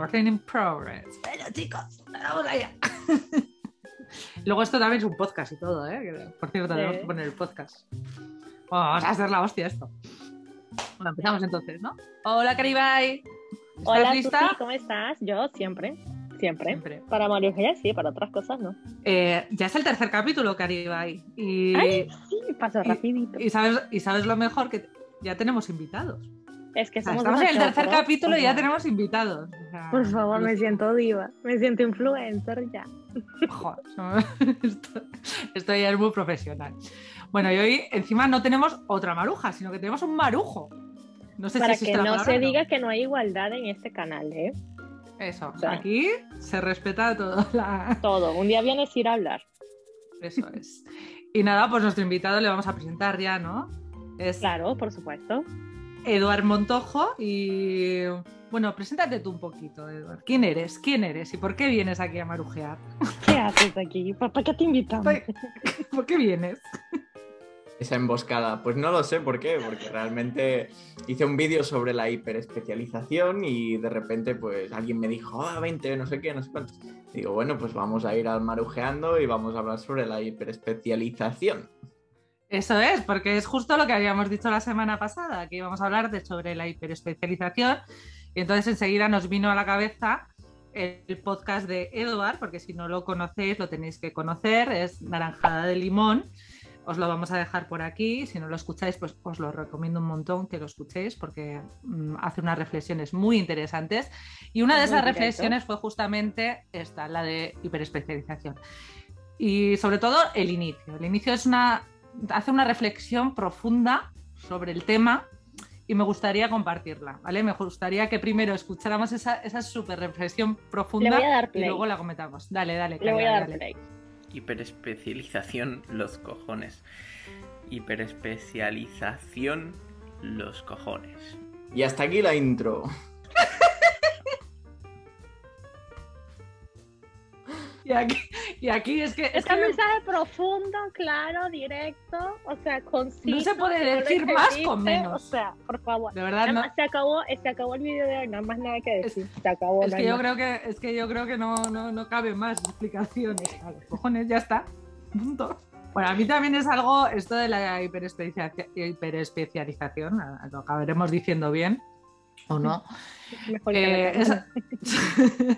Recording in progress. Bueno, chicos, vamos allá. Luego esto también es un podcast y todo, ¿eh? Por cierto, tenemos que poner el podcast. Vamos a hacer la hostia esto. Bueno, empezamos entonces, ¿no? Hola, Caribay. ¿Estás Hola, lista? ¿cómo estás? Yo siempre. Siempre. Para Mario G, sí, para otras cosas no. Eh, ya es el tercer capítulo, Caribay. Y, Ay, sí, pasó rapidito. Y sabes, y sabes lo mejor, que ya tenemos invitados. Es que somos Estamos en el tercer capítulo y ya tenemos invitados. Por favor, me siento diva, me siento influencer ya. Joder, esto, esto, ya es muy profesional. Bueno, y hoy encima no tenemos otra maruja, sino que tenemos un marujo. No sé Para que no se diga que no hay igualdad en este canal, ¿eh? Eso, aquí se respeta todo. Todo, un día vienes a ir a hablar. Eso es. Y nada, pues nuestro invitado le vamos a presentar ya, ¿no? Es claro, por supuesto. Eduard Montojo y bueno, preséntate tú un poquito, Eduard. ¿Quién eres? ¿Quién eres? ¿Y por qué vienes aquí a marujear? ¿Qué haces aquí? ¿Para qué te invitamos? ¿Por qué vienes? Esa emboscada, pues no lo sé por qué, porque realmente hice un vídeo sobre la hiperespecialización y de repente pues alguien me dijo, ah, 20, no sé qué, no sé cuántos. Digo, bueno, pues vamos a ir al marujeando y vamos a hablar sobre la hiperespecialización. Eso es, porque es justo lo que habíamos dicho la semana pasada, que íbamos a hablar de sobre la hiperespecialización. Y entonces enseguida nos vino a la cabeza el podcast de Edward, porque si no lo conocéis, lo tenéis que conocer, es Naranjada de Limón. Os lo vamos a dejar por aquí. Si no lo escucháis, pues os lo recomiendo un montón que lo escuchéis porque mm, hace unas reflexiones muy interesantes. Y una de esas reflexiones fue justamente esta, la de hiperespecialización. Y sobre todo el inicio. El inicio es una hace una reflexión profunda sobre el tema y me gustaría compartirla, ¿vale? Me gustaría que primero escucháramos esa, esa super reflexión profunda y luego la comentamos. Dale, dale. Le voy a dar play. Hiperespecialización los cojones. Hiperespecialización los cojones. Y hasta aquí la intro. Y aquí, y aquí es que. Es, un mensaje profundo, claro, directo, o sea, conciso. No se puede decir más con menos. O sea, por favor. De verdad, no. Se acabó, se acabó el video de hoy, nada más nada que decir. se acabó. Es que, yo creo que, es que yo creo que no, no, no cabe más explicaciones. cojones, ya está. Punto. Bueno, a mí también es algo, esto de la hiperespecialización, lo acabaremos diciendo bien o no. Eh,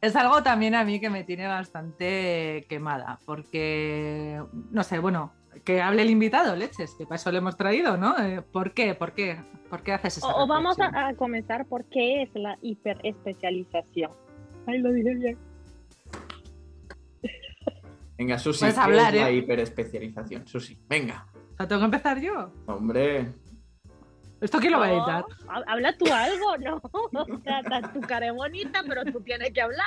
es, algo también a mí que me tiene bastante quemada, porque, no sé, bueno, que hable el invitado, leches, que para eso le hemos traído, ¿no? Eh, ¿Por qué? ¿Por qué? ¿Por qué haces eso? O, vamos a, comenzar por qué es la hiperespecialización. Ahí lo dije bien. Venga, Susi, ¿qué es la ¿eh? hiperespecialización? Susi, venga. ¿Tengo que empezar yo? Hombre. ¿Esto quién lo va a editar? Habla tú algo, ¿no? O sea, tu cara es bonita, pero tú tienes que hablar.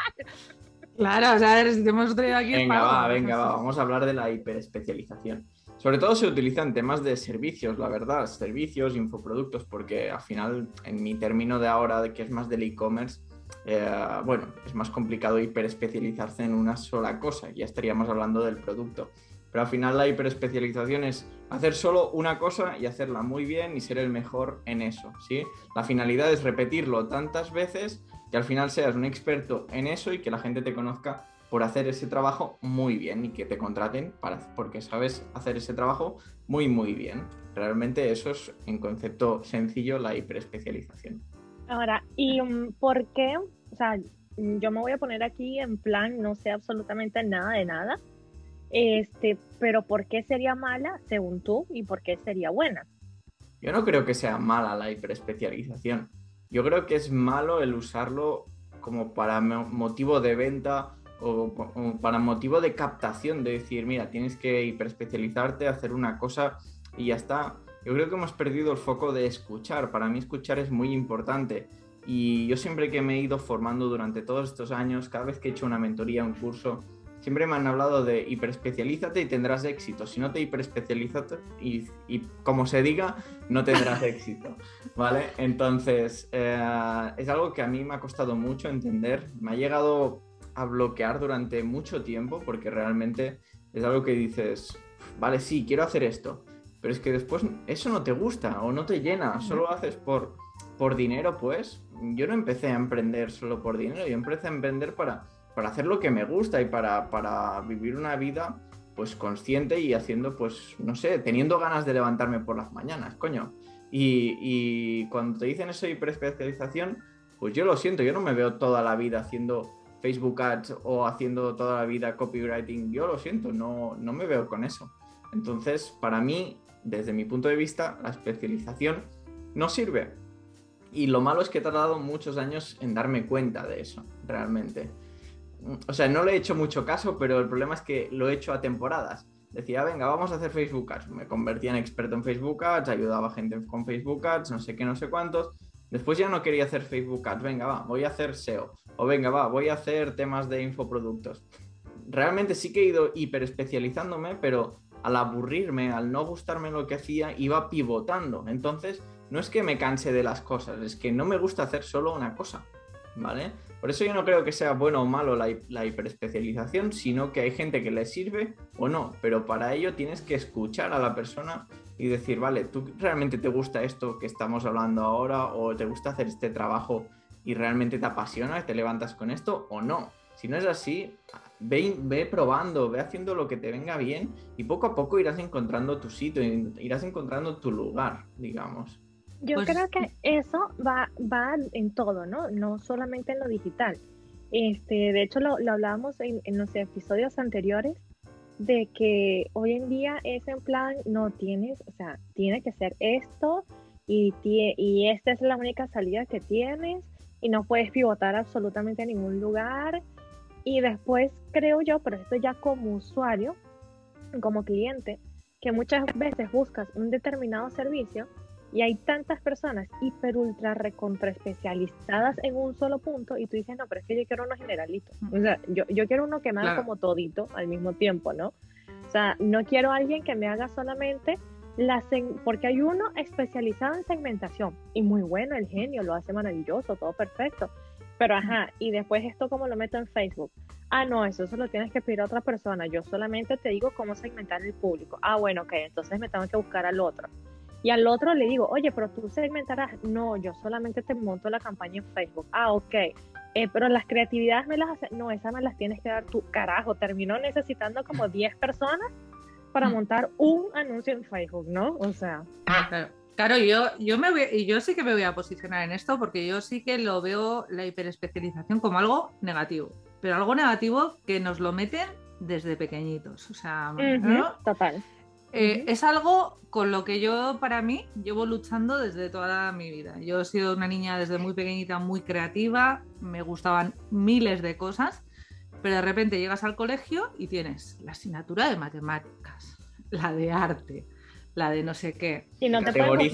Claro, o sea, si te hemos traído aquí. Venga, va, venga, va. Vamos a hablar de la hiperespecialización. Sobre todo se utiliza en temas de servicios, la verdad, servicios, infoproductos, porque al final, en mi término de ahora, de que es más del e-commerce, eh, bueno, es más complicado hiperespecializarse en una sola cosa. Ya estaríamos hablando del producto. Pero al final la hiperespecialización es hacer solo una cosa y hacerla muy bien y ser el mejor en eso, ¿sí? La finalidad es repetirlo tantas veces que al final seas un experto en eso y que la gente te conozca por hacer ese trabajo muy bien y que te contraten para, porque sabes hacer ese trabajo muy, muy bien. Realmente eso es, en concepto sencillo, la hiperespecialización. Ahora, ¿y um, por qué? O sea, yo me voy a poner aquí en plan, no sé absolutamente nada de nada este, pero ¿por qué sería mala según tú y por qué sería buena? Yo no creo que sea mala la hiperespecialización. Yo creo que es malo el usarlo como para motivo de venta o, para motivo de captación, de decir, mira, tienes que hiperespecializarte, hacer una cosa y ya está. Yo creo que hemos perdido el foco de escuchar. Para mí escuchar es muy importante. Y yo siempre que me he ido formando durante todos estos años, cada vez que he hecho una mentoría, un curso, siempre me han hablado de hiperespecialízate y tendrás éxito. Si no te hiperespecializas y, y como se diga, no tendrás éxito. ¿Vale? Entonces, eh, es algo que a mí me ha costado mucho entender. Me ha llegado a bloquear durante mucho tiempo porque realmente es algo que dices, vale, sí, quiero hacer esto, pero es que después eso no te gusta o no te llena, solo lo haces por por dinero, pues, yo no empecé a emprender solo por dinero, yo empecé a emprender para, para hacer lo que me gusta y para, para vivir una vida pues consciente y haciendo, pues, no sé, teniendo ganas de levantarme por las mañanas, coño. Y, y cuando te dicen eso de hiperespecialización, pues yo lo siento, yo no me veo toda la vida haciendo Facebook Ads o haciendo toda la vida copywriting, yo lo siento, no, no me veo con eso. Entonces, para mí, desde mi punto de vista, la especialización no sirve. Y lo malo es que he tardado muchos años en darme cuenta de eso, realmente o sea, no le he hecho mucho caso, pero el problema es que lo he hecho a temporadas. Decía, venga, vamos a hacer Facebook Ads. Me convertía en experto en Facebook Ads, ayudaba a gente con Facebook Ads, no sé qué, no sé cuántos. Después ya no quería hacer Facebook Ads. Venga, va, voy a hacer SEO. O venga, va, voy a hacer temas de infoproductos. Realmente sí que he ido hiper especializándome, pero al aburrirme, al no gustarme lo que hacía, iba pivotando. Entonces, no es que me canse de las cosas, es que no me gusta hacer solo una cosa. ¿Vale? Por eso yo no creo que sea bueno o malo la, hiperespecialización, sino que hay gente que le sirve o no, pero para ello tienes que escuchar a la persona y decir, vale, ¿tú realmente te gusta esto que estamos hablando ahora o te gusta hacer este trabajo y realmente te apasiona, te levantas con esto o no? Si no es así, ve, ve probando, ve haciendo lo que te venga bien y poco a poco irás encontrando tu sitio, irás encontrando tu lugar, digamos. Yo pues creo que eso va, va en todo, ¿no? No solamente en lo digital. Este, de hecho, lo, lo hablábamos en, en, los episodios anteriores, de que hoy en día es en plan, no tienes, o sea, tiene que ser esto y, y esta es la única salida que tienes y no puedes pivotar absolutamente a ningún lugar. Y después creo yo, pero esto ya como usuario, como cliente, que muchas veces buscas un determinado servicio y hay tantas personas hiper, ultra, recontra especializadas en un solo punto y tú dices, no, pero es que yo quiero uno generalito. O sea, yo, yo quiero uno que me haga como todito al mismo tiempo, ¿no? O sea, no quiero alguien que me haga solamente la porque hay uno especializado en segmentación y muy bueno, el genio, lo hace maravilloso, todo perfecto. Pero ajá, y después esto como lo meto en Facebook. Ah, no, eso se lo tienes que pedir a otra persona. Yo solamente te digo cómo segmentar el público. Ah, bueno, ok, entonces me tengo que buscar al otro. Y al otro le digo, oye, pero tú segmentarás. No, yo solamente te monto la campaña en Facebook. Ah, ok. Eh, pero las creatividades me las hace. No, esas me las tienes que dar tú. Carajo, terminó necesitando como 10 personas para montar un anuncio en Facebook, ¿no? O sea. Claro. Claro, yo, yo, me voy, yo sí que me voy a posicionar en esto porque yo sí que lo veo la hiperespecialización como algo negativo, pero algo negativo que nos lo meten desde pequeñitos. O sea, ¿no? total. Eh, es algo con lo que yo, para mí, llevo luchando desde toda mi vida. Yo he sido una niña desde muy pequeñita, muy creativa, me gustaban miles de cosas, pero de repente llegas al colegio y tienes la asignatura de matemáticas, la de arte, la de no sé qué. Y no te puedes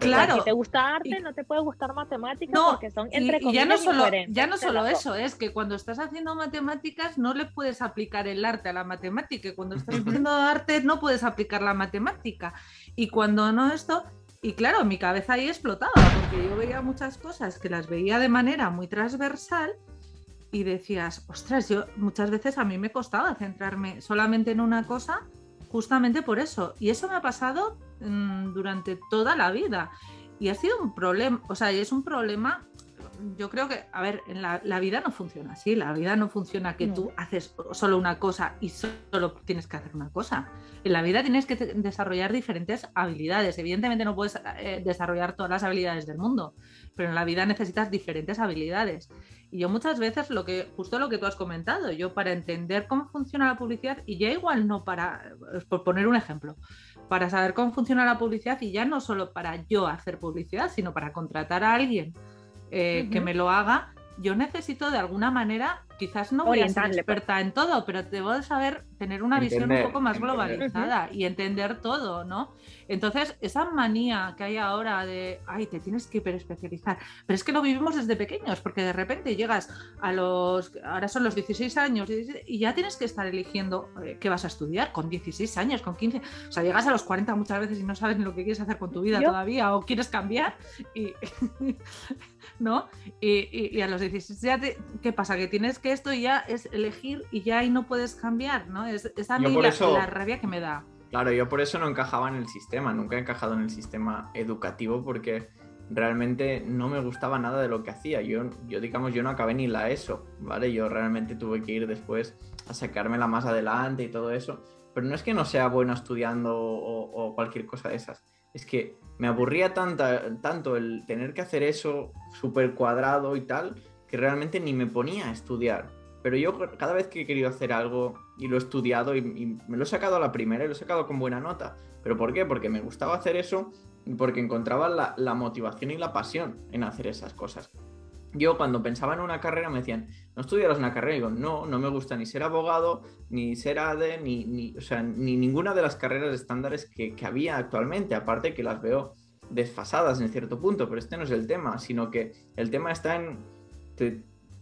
claro. Si te gusta arte, no te puede gustar matemáticas porque son entre y, ya no solo, ya no solo eso, es que cuando estás haciendo matemáticas no le puedes aplicar el arte a la matemática. Y cuando estás haciendo arte no puedes aplicar la matemática. Y cuando no esto, y claro, mi cabeza ahí explotaba porque yo veía muchas cosas que las veía de manera muy transversal y decías, ostras, yo muchas veces a mí me costaba centrarme solamente en una cosa justamente por eso. Y eso me ha pasado durante toda la vida. Y ha sido un problema, o sea, es un problema, yo creo que, a ver, en la, vida no funciona así, la vida no funciona que tú haces solo una cosa y solo tienes que hacer una cosa. En la vida tienes que desarrollar diferentes habilidades. Evidentemente no puedes eh, desarrollar todas las habilidades del mundo, pero en la vida necesitas diferentes habilidades. Y yo muchas veces lo que, justo lo que tú has comentado, yo para entender cómo funciona la publicidad, y ya igual no para, por poner un ejemplo, para saber cómo funciona la publicidad y ya no solo para yo hacer publicidad, sino para contratar a alguien eh, que me lo haga, yo necesito de alguna manera, quizás no voy a ser pues. experta en todo, pero debo de saber tener una visión un poco más globalizada y entender todo, ¿no? Entonces, esa manía que hay ahora de, ay, te tienes que hiperespecializar, pero es que lo vivimos desde pequeños, porque de repente llegas a los, ahora son los 16 años y ya tienes que estar eligiendo eh, qué vas a estudiar con 16 años, con 15, o sea, llegas a los 40 muchas veces y no sabes lo que quieres hacer con tu vida todavía o quieres cambiar y... ¿no? Y, a los 16 ya ¿qué pasa? Que tienes que esto ya es elegir y ya ahí no puedes cambiar, ¿no? Es, a mí la, rabia que me da. Claro, yo por eso no encajaba en el sistema, nunca he encajado en el sistema educativo porque realmente no me gustaba nada de lo que hacía. Yo, yo digamos, yo no acabé ni la ESO, ¿vale? Yo realmente tuve que ir después a sacármela más adelante y todo eso. Pero no es que no sea bueno estudiando o, cualquier cosa de esas. Es que me aburría tanta, tanto el tener que hacer eso súper cuadrado y tal, que realmente ni me ponía a estudiar. Pero yo cada vez que he querido hacer algo y lo he estudiado y, y me lo he sacado a la primera y lo he sacado con buena nota. ¿Pero por qué? Porque me gustaba hacer eso porque encontraba la, motivación y la pasión en hacer esas cosas. Yo cuando pensaba en una carrera me decían, ¿no estudiarás una carrera? Y digo, no, no me gusta ni ser abogado, ni ser ADE, ni, ni, o sea, ni ninguna de las carreras estándares que, había actualmente, aparte que las veo desfasadas en cierto punto, pero este no es el tema, sino que el tema está en...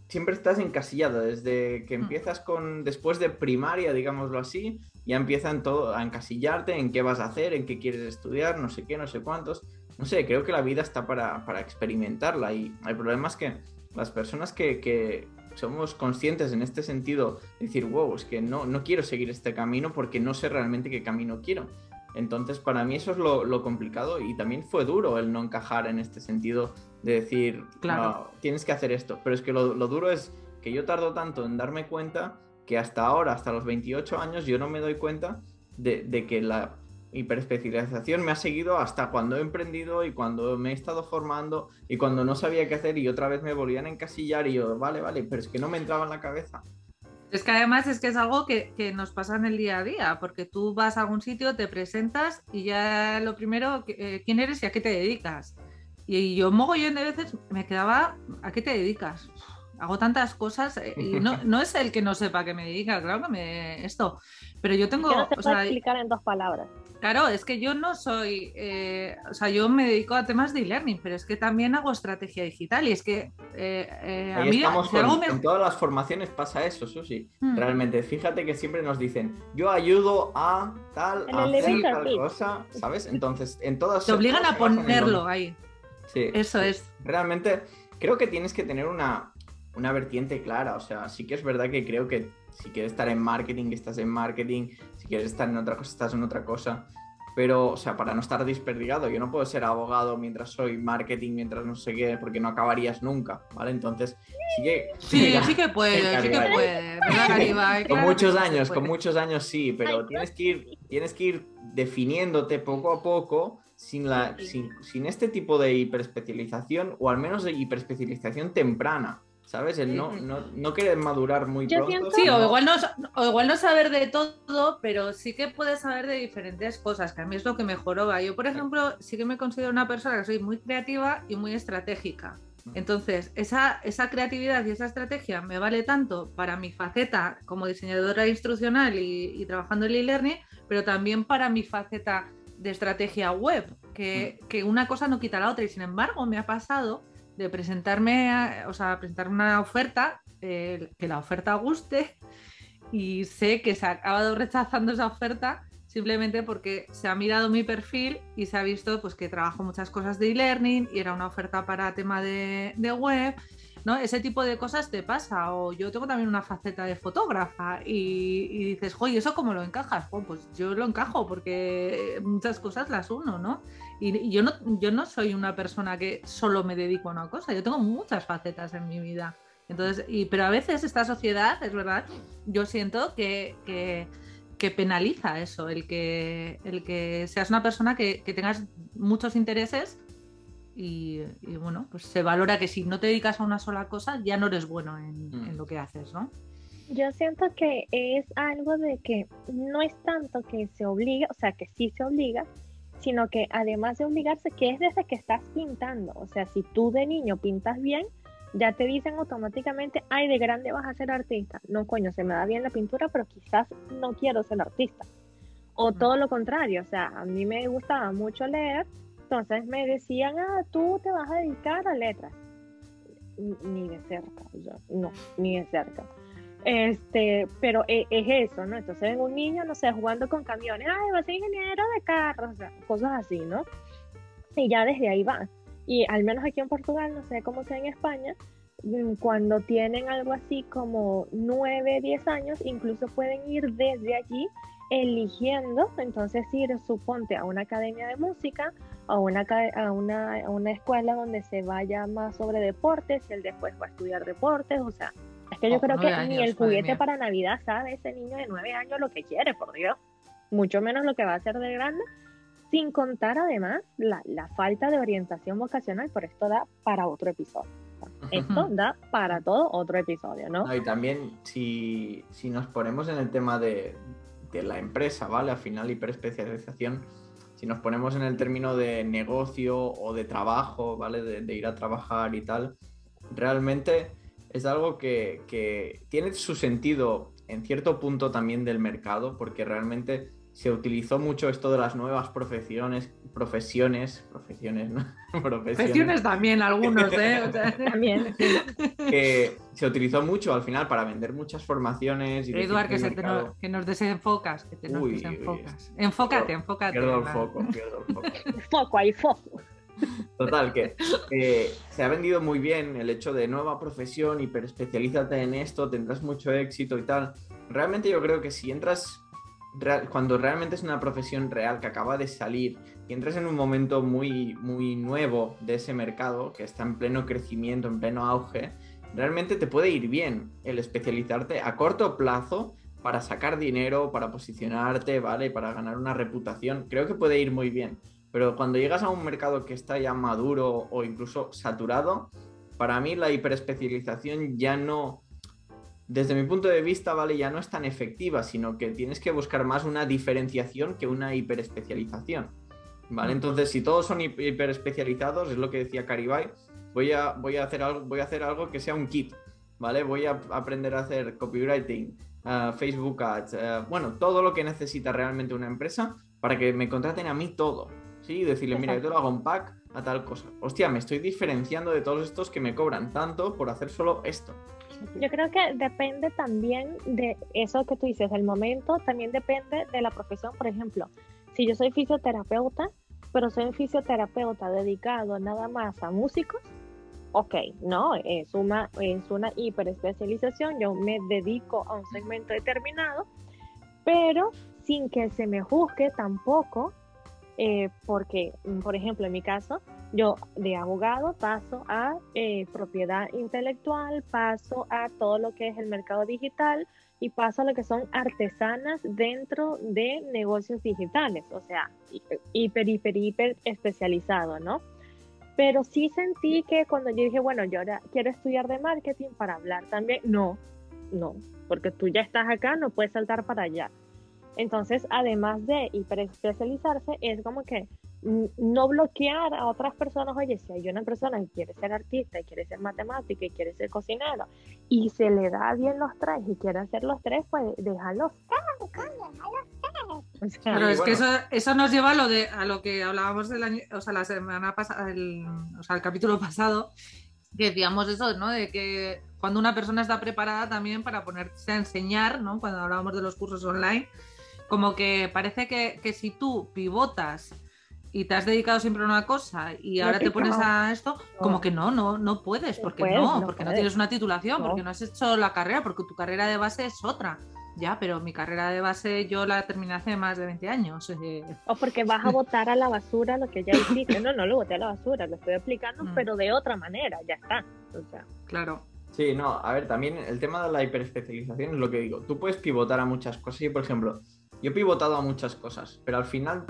siempre estás encasillado, desde que mm. empiezas con, después de primaria, digámoslo así, ya empiezan todo a encasillarte en qué vas a hacer, en qué quieres estudiar, no sé qué, no sé cuántos. No sé, creo que la vida está para, experimentarla y el problema es que las personas que, somos conscientes en este sentido, decir, wow, es que no, no quiero seguir este camino porque no sé realmente qué camino quiero. Entonces, para mí eso es lo, complicado y también fue duro el no encajar en este sentido de decir, claro. tienes que hacer esto. Pero es que lo, lo duro es que yo tardo tanto en darme cuenta que hasta ahora, hasta los 28 años, yo no me doy cuenta de, que la hiperespecialización me ha seguido hasta cuando he emprendido y cuando me he estado formando y cuando no sabía qué hacer y otra vez me volvían a encasillar y yo, vale, vale, pero es que no me entraba en la cabeza. Es que además es que es algo que, nos pasa en el día a día, porque tú vas a algún sitio, te presentas y ya lo primero, eh, ¿quién eres y a qué te dedicas? Y yo mogollón de veces me quedaba, ¿a qué te dedicas? hago tantas cosas eh, y no, no, es el que no sepa que me dedica, claro que me esto, pero yo tengo... no te o sea, explicar en dos palabras. Claro, es que yo no soy, eh, o sea, yo me dedico a temas de e-learning, pero es que también hago estrategia digital y es que eh, a mí estamos en todas las formaciones pasa eso, Susi. Hmm. Realmente, fíjate que siempre nos dicen, yo ayudo a tal, a hacer tal cosa, ¿sabes? Entonces, en todas... Te obligan a ponerlo ahí. Sí. Eso es. Realmente, creo que tienes que tener una, una vertiente clara. O sea, sí que es verdad que creo que si quieres estar en marketing, estás en marketing, si quieres estar en otra cosa, estás en otra cosa. Pero, o sea, para no estar desperdigado, yo no puedo ser abogado mientras soy marketing, mientras no sé qué, porque no acabarías nunca, ¿vale? Entonces, sí que... Sí, sí que puede, sí que puede. con muchos años, con muchos años sí, pero tienes que ir, tienes que ir definiéndote poco a poco sin, la, sin, sin este tipo de hiperespecialización, o al menos de hiperespecialización temprana. ¿Sabes? El no, no, no querer madurar muy pronto. Sí, o igual, no, o igual no saber de todo, pero sí que puedes saber de diferentes cosas, que a mí es lo que mejoró. Yo, por ejemplo, sí que me considero una persona que soy muy creativa y muy estratégica. Entonces, esa, esa creatividad y esa estrategia me vale tanto para mi faceta como diseñadora instruccional y, trabajando en e-learning, pero también para mi faceta de estrategia web, que, que una cosa no quita la otra. Y sin embargo, me ha pasado de presentarme, o sea, presentar una oferta, eh, que la oferta guste y sé que se ha acabado rechazando esa oferta simplemente porque se ha mirado mi perfil y se ha visto pues que trabajo muchas cosas de e-learning y era una oferta para tema de, web, ¿no? Ese tipo de cosas te pasa. O yo tengo también una faceta de fotógrafa y, dices, oye, ¿eso cómo lo encajas? pues yo lo encajo porque muchas cosas las uno, ¿no? Y, yo, no, yo no soy una persona que solo me dedico a una cosa, yo tengo muchas facetas en mi vida. Entonces, y, pero a veces esta sociedad, es verdad, yo siento que, que, penaliza eso, el que, el que seas una persona que, tengas muchos intereses y, bueno, pues se valora que si no te dedicas a una sola cosa ya no eres bueno en, mm. en, lo que haces, ¿no? Yo siento que es algo de que no es tanto que se obliga, o sea, que sí se obliga, sino que además de obligarse, que es desde que estás pintando, o sea, si tú de niño pintas bien, ya te dicen automáticamente, ay, de grande vas a ser artista. No, coño, se me da bien la pintura, pero quizás no quiero ser artista. O todo lo contrario, o sea, a mí me gustaba mucho leer, entonces me decían, ah, tú te vas a dedicar a letras. Ni de cerca, no, ni de cerca. Este, pero e, es, eso, ¿no? Entonces ven un niño, no sé, jugando con camiones, ay, va a ser ingeniero de carros, o sea, cosas así, ¿no? Y ya desde ahí va. Y al menos aquí en Portugal, no sé cómo sea en España, mm, cuando tienen algo así como 9, 10 años, incluso pueden ir desde allí eligiendo, entonces ir, suponte, a una academia de música, a una, a una, a una escuela donde se vaya más sobre deportes, él después va a estudiar deportes, o sea, es que yo creo que ni el juguete para Navidad sabe ese niño de nueve años lo que quiere, por Dios, mucho menos lo que va a hacer de grande, sin contar además la, la falta de orientación vocacional, por esto da para otro episodio. Esto da para todo otro episodio, ¿no? No, y también si, si nos ponemos en el tema de, de la empresa, ¿vale? Al final, hiperespecialización, si nos ponemos en el término de negocio o de trabajo, ¿vale? De, de ir a trabajar y tal, realmente es algo que, que tiene su sentido en cierto punto también del mercado, porque realmente se utilizó mucho esto de las nuevas profesiones, profesiones, profesiones, ¿no? Profesiones también, algunos, ¿eh? O sea, También, que se utilizó mucho al final para vender muchas formaciones y Eduard, que, se te mercado- no- que nos desenfocas, que te nos Uy, desenfocas. Enfócate, enfócate. Pierdo el foco, pierdo el foco. Foco ahí, foco. Total, que eh, se ha vendido muy bien el hecho de nueva profesión, hiperespecialízate en esto, tendrás mucho éxito y tal. Realmente yo creo que si entras, real- cuando realmente es una profesión real que acaba de salir y entras en un momento muy, muy nuevo de ese mercado, que está en pleno crecimiento, en pleno auge, realmente te puede ir bien el especializarte a corto plazo para sacar dinero, para posicionarte, ¿vale? Para ganar una reputación. Creo que puede ir muy bien. Pero cuando llegas a un mercado que está ya maduro o incluso saturado, para mí la hiperespecialización ya no, desde mi punto de vista, ¿vale? Ya no es tan efectiva, sino que tienes que buscar más una diferenciación que una hiperespecialización. ¿Vale? Entonces, si todos son hi- hiperespecializados, es lo que decía Caribay, voy a, voy a, hacer, algo, voy a hacer algo que sea un kit, ¿vale? Voy a aprender a hacer copywriting, ah, Facebook Ads, ah, bueno, todo lo que necesita realmente una empresa para que me contraten a mí todo. Sí, y decirle, mira, yo te lo hago un pack a tal cosa. Hostia, me estoy diferenciando de todos estos que me cobran tanto por hacer solo esto. Yo creo que depende también de eso que tú dices, del momento, también depende de la profesión. Por ejemplo, si yo soy fisioterapeuta, pero soy un fisioterapeuta dedicado nada más a músicos, ok, no, es una, es una hiperespecialización, yo me dedico a un segmento determinado, pero sin que se me juzgue tampoco, eh, porque, mm, por ejemplo, en mi caso, yo de abogado paso a eh, propiedad intelectual, paso a todo lo que es el mercado digital y paso a lo que son artesanas dentro de negocios digitales, o sea, hi- hiper, hiper, hiper especializado, ¿no? Pero sí sentí que cuando yo dije, bueno, yo ahora quiero estudiar de marketing para hablar también, no, no, porque tú ya estás acá, no puedes saltar para allá. Entonces, además de hiperespecializarse, es como que no bloquear a otras personas. Oye, si hay una persona que quiere ser artista, y quiere ser matemática y quiere ser cocinero, y se le da bien los tres y quiere hacer los tres, pues déjalos. O sea, Pero es que eso, bueno. eso nos lleva a lo de a lo que hablábamos del año, o sea, la semana pasada, el, o sea, el capítulo pasado, que decíamos eso, ¿no? De que cuando una persona está preparada también para ponerse a enseñar, ¿no? Cuando hablábamos de los cursos online, como que parece que, que si tú pivotas y te has dedicado siempre a una cosa y No ahora te pones a esto, como que no, no, no puedes, No porque puedes, no, no porque no tienes una titulación, No. porque no has hecho la carrera, porque tu carrera de base es otra. Ya, pero mi carrera de base yo la terminé hace más de 20 años. eh, O porque vas a botar a la basura lo que ya hiciste. No, no lo boté a la basura, lo estoy aplicando, Mm. pero de otra manera, ya está. O sea, claro. Sí, no, a ver, también el tema de la hiperespecialización es lo que digo. Tú puedes pivotar a muchas cosas. Yo, por ejemplo, yo he pivotado a muchas cosas, pero al final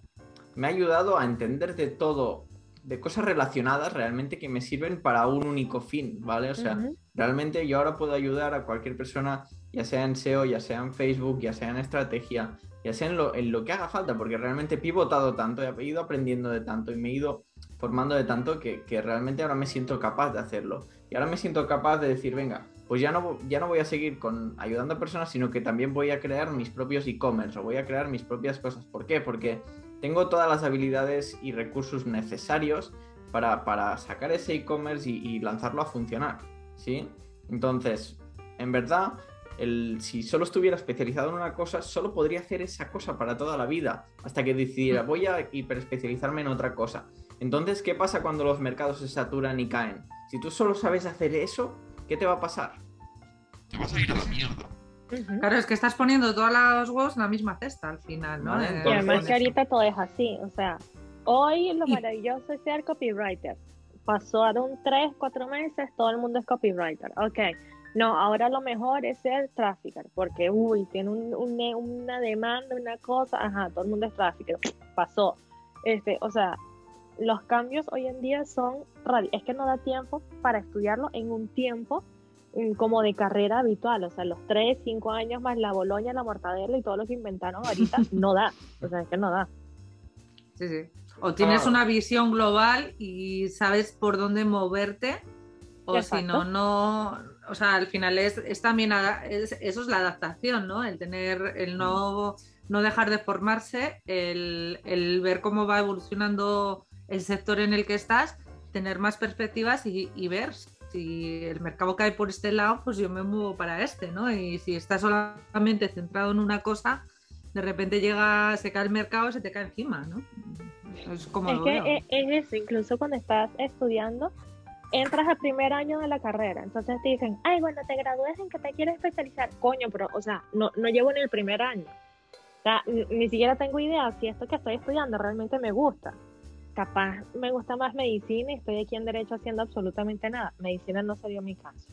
me ha ayudado a entender de todo, de cosas relacionadas realmente que me sirven para un único fin, ¿vale? O sea, realmente yo ahora puedo ayudar a cualquier persona, ya sea en SEO, ya sea en Facebook, ya sea en estrategia, ya sea en lo, en lo que haga falta, porque realmente he pivotado tanto, he ido aprendiendo de tanto y me he ido formando de tanto que, que realmente ahora me siento capaz de hacerlo. Y ahora me siento capaz de decir, venga, pues ya no, ya no voy a seguir con ayudando a personas, sino que también voy a crear mis propios e-commerce o voy a crear mis propias cosas. ¿Por qué? Porque tengo todas las habilidades y recursos necesarios para, para sacar ese e-commerce y, y lanzarlo a funcionar. ¿Sí? Entonces, en verdad, el, si solo estuviera especializado en una cosa, solo podría hacer esa cosa para toda la vida, hasta que decidiera, voy a hiperespecializarme en otra cosa. Entonces, ¿qué pasa cuando los mercados se saturan y caen? Si tú solo sabes hacer eso, ¿qué te va a pasar? Te vas a ir a la mierda. Claro, es que estás poniendo todos los huevos en la misma cesta al final, ¿no? Vale, Eh, Y entonces- además con que ahorita todo es así, o sea, Hoy lo Y- maravilloso es ser copywriter. Pasaron tres, cuatro meses, todo el mundo es copywriter. Ok. No, ahora lo mejor es ser trafficker, porque, uy, tiene un- un- una demanda, una cosa, ajá, todo el mundo es trafficker. Pasó. Este, o sea, los cambios hoy en día son Es que no da tiempo para estudiarlo en un tiempo mm, como de carrera habitual. O sea, los tres, cinco años más la Boloña, la mortadela y todo lo que inventaron ahorita, no da. O sea, es que no da. Sí, sí. O tienes Ah. una visión global y sabes por dónde moverte, o si no, no. O sea, al final es, es también es- eso es la adaptación, ¿no? El tener, el no, no dejar de formarse, el, el ver cómo va evolucionando el sector en el que estás, tener más perspectivas y, y ver si el mercado cae por este lado, pues yo me muevo para este, ¿no? Y si estás solamente centrado en una cosa, de repente llega, se cae el mercado y se te cae encima, ¿no? Es como Es que veo. es, es eso, incluso cuando estás estudiando, entras al primer año de la carrera, entonces te dicen, ay, bueno, te gradúes en que te quieres especializar, coño, pero, o sea, no, no llevo en el primer año. O sea, ni, ni siquiera tengo idea si esto que estoy estudiando realmente me gusta. Capaz me gusta más medicina y estoy aquí en derecho haciendo absolutamente nada. Medicina no sería mi caso.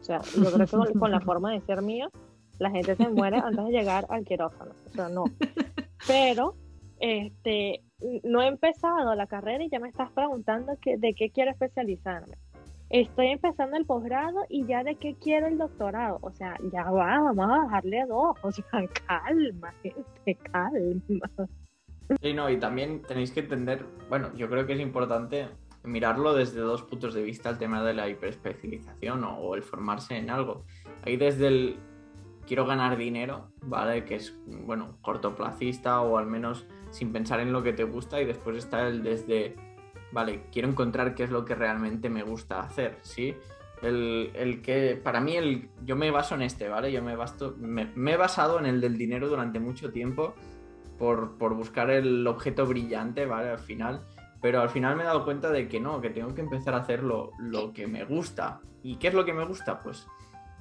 O sea, yo creo que con, la forma de ser mío, la gente se muere antes de llegar al quirófano. O sea, no. Pero, este, no he empezado la carrera y ya me estás preguntando que, de qué quiero especializarme. Estoy empezando el posgrado y ya de qué quiero el doctorado. O sea, ya va, vamos a bajarle dos. O sea, calma, gente, calma. Sí, no, y también tenéis que entender, bueno, yo creo que es importante mirarlo desde dos puntos de vista el tema de la hiperespecialización o, o el formarse en algo. Ahí desde el quiero ganar dinero, ¿vale? Que es, bueno, cortoplacista o al menos sin pensar en lo que te gusta y después está el desde, vale, quiero encontrar qué es lo que realmente me gusta hacer, ¿sí? El, el que, para mí, el, yo me baso en este, ¿vale? Yo me, basto, me, me he basado en el del dinero durante mucho tiempo por, por buscar el objeto brillante, ¿vale? Al final. Pero al final me he dado cuenta de que no, que tengo que empezar a hacer lo, lo que me gusta. ¿Y qué es lo que me gusta? Pues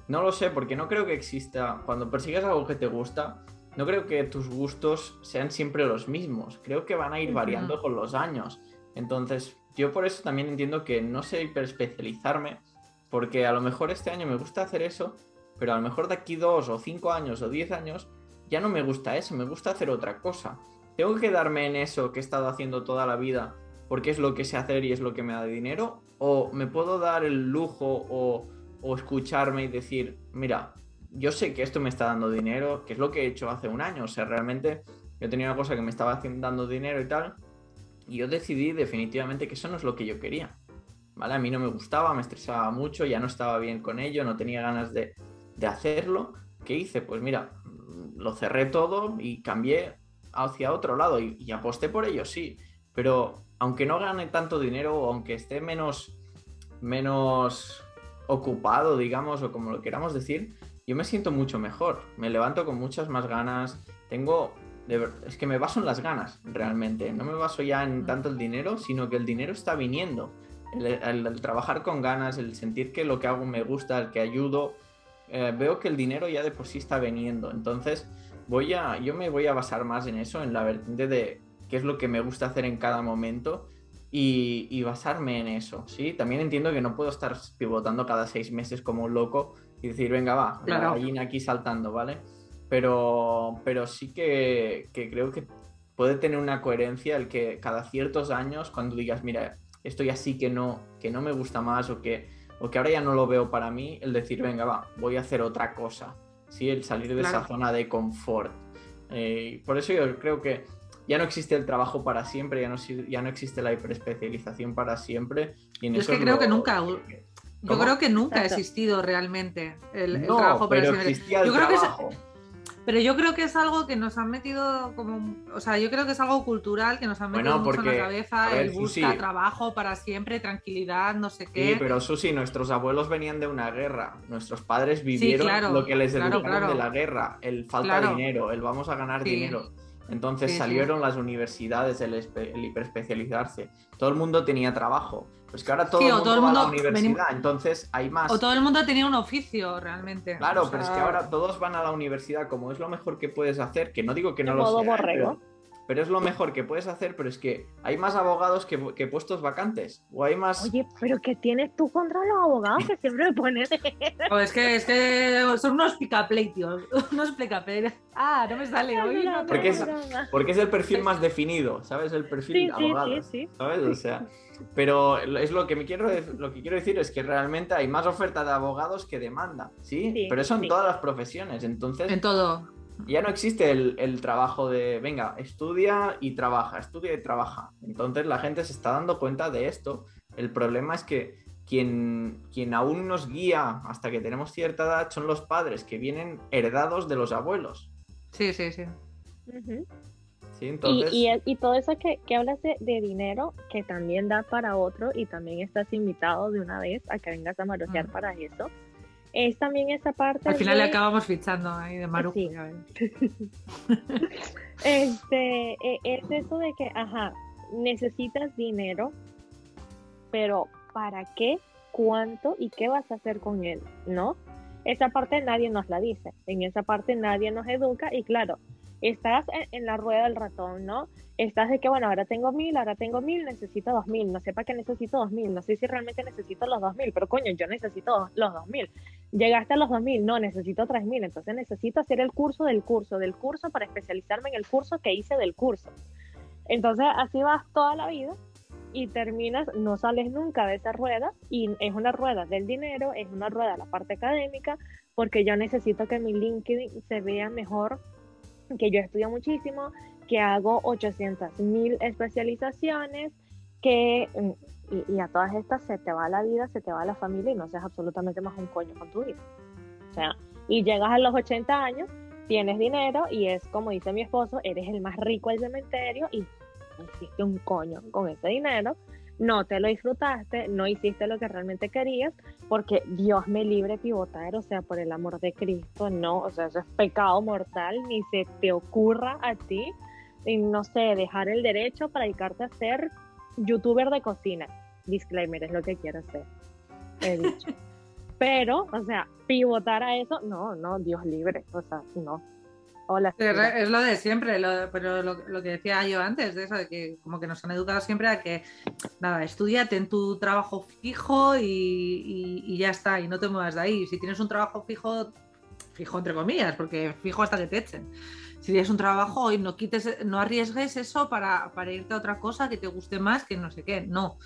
no lo sé, porque no creo que exista. Cuando persigues algo que te gusta, no creo que tus gustos sean siempre los mismos. Creo que van a ir variando con los años. Entonces, yo por eso también entiendo que no sé hiperespecializarme, porque a lo mejor este año me gusta hacer eso, pero a lo mejor de aquí dos o cinco años o diez años ya no me gusta eso, me gusta hacer otra cosa. Tengo que quedarme en eso que he estado haciendo toda la vida porque es lo que sé hacer y es lo que me da dinero, o me puedo dar el lujo o, o escucharme y decir, mira, yo sé que esto me está dando dinero, que es lo que he hecho hace un año, o sea, realmente yo tenía una cosa que me estaba dando dinero y tal, y yo decidí definitivamente que eso no es lo que yo quería. ¿Vale? A mí no me gustaba, me estresaba mucho, ya no estaba bien con ello, no tenía ganas de, de hacerlo. ¿Qué hice? Pues mira, lo cerré todo y cambié hacia otro lado y, y aposté por ello, sí. Pero aunque no gane tanto dinero o aunque esté menos, menos ocupado, digamos, o como lo queramos decir, yo me siento mucho mejor. Me levanto con muchas más ganas. Tengo. de es que me baso en las ganas, realmente. No me baso ya en tanto el dinero, sino que el dinero está viniendo. El, el- el trabajar con ganas, el sentir que lo que hago me gusta, el que ayudo, eh, veo que el dinero ya de por sí está viniendo. Entonces, voy a, yo me voy a basar más en eso, en la vertiente de qué es lo que me gusta hacer en cada momento y, y basarme en eso, ¿sí? También entiendo que no puedo estar pivotando cada seis meses como un loco y decir, venga, va, la Claro. gallina aquí saltando, ¿vale? Pero, pero sí que, que creo que puede tener una coherencia el que cada ciertos años, cuando digas, mira, esto ya sí que no, que no me gusta más o que, o que ahora ya no lo veo para mí, el decir, venga, va, voy a hacer otra cosa, ¿sí? El salir de esa zona de confort. Eh, por eso yo creo que ya no existe el trabajo para siempre, ya no, ya no existe la hiperespecialización para siempre. Y en Yo es que creo lo- que nunca- Yo creo que nunca ha existido realmente el, el No, trabajo pero profesional. existía el Yo creo que es- trabajo. Pero yo creo que es algo que nos han metido como, o sea, yo creo que es algo cultural que nos han metido Bueno, mucho en la cabeza, ver, el busca Susi. trabajo para siempre, tranquilidad, no sé qué. Sí, pero Susi, nuestros abuelos venían de una guerra. Nuestros padres vivieron claro, lo que les claro, educaron claro. de la guerra, el falta Claro. dinero, el vamos a ganar Sí. dinero. Entonces Sí, sí. salieron las universidades, el, el hiperespecializarse. Todo el mundo tenía trabajo. Pues que ahora todo Sí, el o mundo todo el va a la mundo universidad, entonces hay más. O todo el mundo tenía un oficio realmente. Claro, O pero es que ahora todos van a la universidad como es lo mejor que puedes hacer, que no digo que no lo sea, borrego. pero- pero es lo mejor que puedes hacer, pero es que hay más abogados que, que puestos vacantes. O hay más... Oye, pero ¿qué tienes tú contra los abogados que siempre me pones? Es que, es que son unos picapleitos, unos picapleitos. Ah, no me sale hoy. No, Porque es-. Porque es el perfil más definido, ¿sabes? El perfil Sí, de sí, sí, sí. ¿sabes? O sea, pero es lo que me quiero lo que quiero decir es que realmente hay más oferta de abogados que demanda, ¿sí? Sí, pero eso en sí. todas las profesiones, entonces En todo. Ya no existe el, el trabajo de, venga, estudia y trabaja, estudia y trabaja. Entonces la gente se está dando cuenta de esto. El problema es que quien, quien aún nos guía hasta que tenemos cierta edad son los padres que vienen heredados de los abuelos, Sí, sí, sí. Y, Entonces... y, y todo eso que, que hablas de, de dinero, que también da para otro y también estás invitado de una vez a que vengas a marotear Mm. para eso, es también esa parte Al final de, le acabamos fichando ahí de. Sí. ves. este, e- es eso de que, ajá, necesitas dinero, pero ¿para qué? ¿Cuánto? ¿Y qué vas a hacer con él? ¿No? Esa parte nadie nos la dice, en esa parte nadie nos educa y claro, estás en, la rueda del ratón, ¿no? Estás de que, bueno, ahora tengo mil, ahora tengo mil, necesito dos mil, no sé para qué necesito dos mil, no sé si realmente necesito los dos mil, pero coño, yo necesito los dos mil. Llegaste a los dos mil, no, necesito tres mil, entonces necesito hacer el curso del curso, del curso para especializarme en el curso que hice del curso. Entonces así vas toda la vida y terminas, no sales nunca de esa rueda y es una rueda del dinero, es una rueda de la parte académica, porque yo necesito que mi LinkedIn se vea mejor, que yo estudio muchísimo, que hago 800 mil especializaciones, que mm, y, y a todas estas se te va la vida, se te va la familia y no seas absolutamente más un coño con tu vida. O sea, y llegas a los 80 años, tienes dinero y es como dice mi esposo, eres el más rico del cementerio y hiciste un coño con ese dinero, no te lo disfrutaste, no hiciste lo que realmente querías, porque Dios me libre pivotar, o sea, por el amor de Cristo, no, o sea, eso es pecado mortal, ni se te ocurra a ti, y no sé, dejar el derecho para dedicarte a ser youtuber de cocina. Disclaimer, es lo que quiero hacer. He dicho. Pero, o sea, pivotar a eso, no, no, Dios libre, o sea, no. Hola. Es lo de siempre, lo- pero lo, lo que decía yo antes, de eso, de que como que nos han educado siempre a que, nada, estudiate en tu trabajo fijo y, y- y ya está, y no te muevas de ahí. Si tienes un trabajo fijo, fijo entre comillas, porque fijo hasta que te echen. Si tienes un trabajo y no quites, no arriesgues eso para, para irte a otra cosa que te guste más, que no sé qué, no.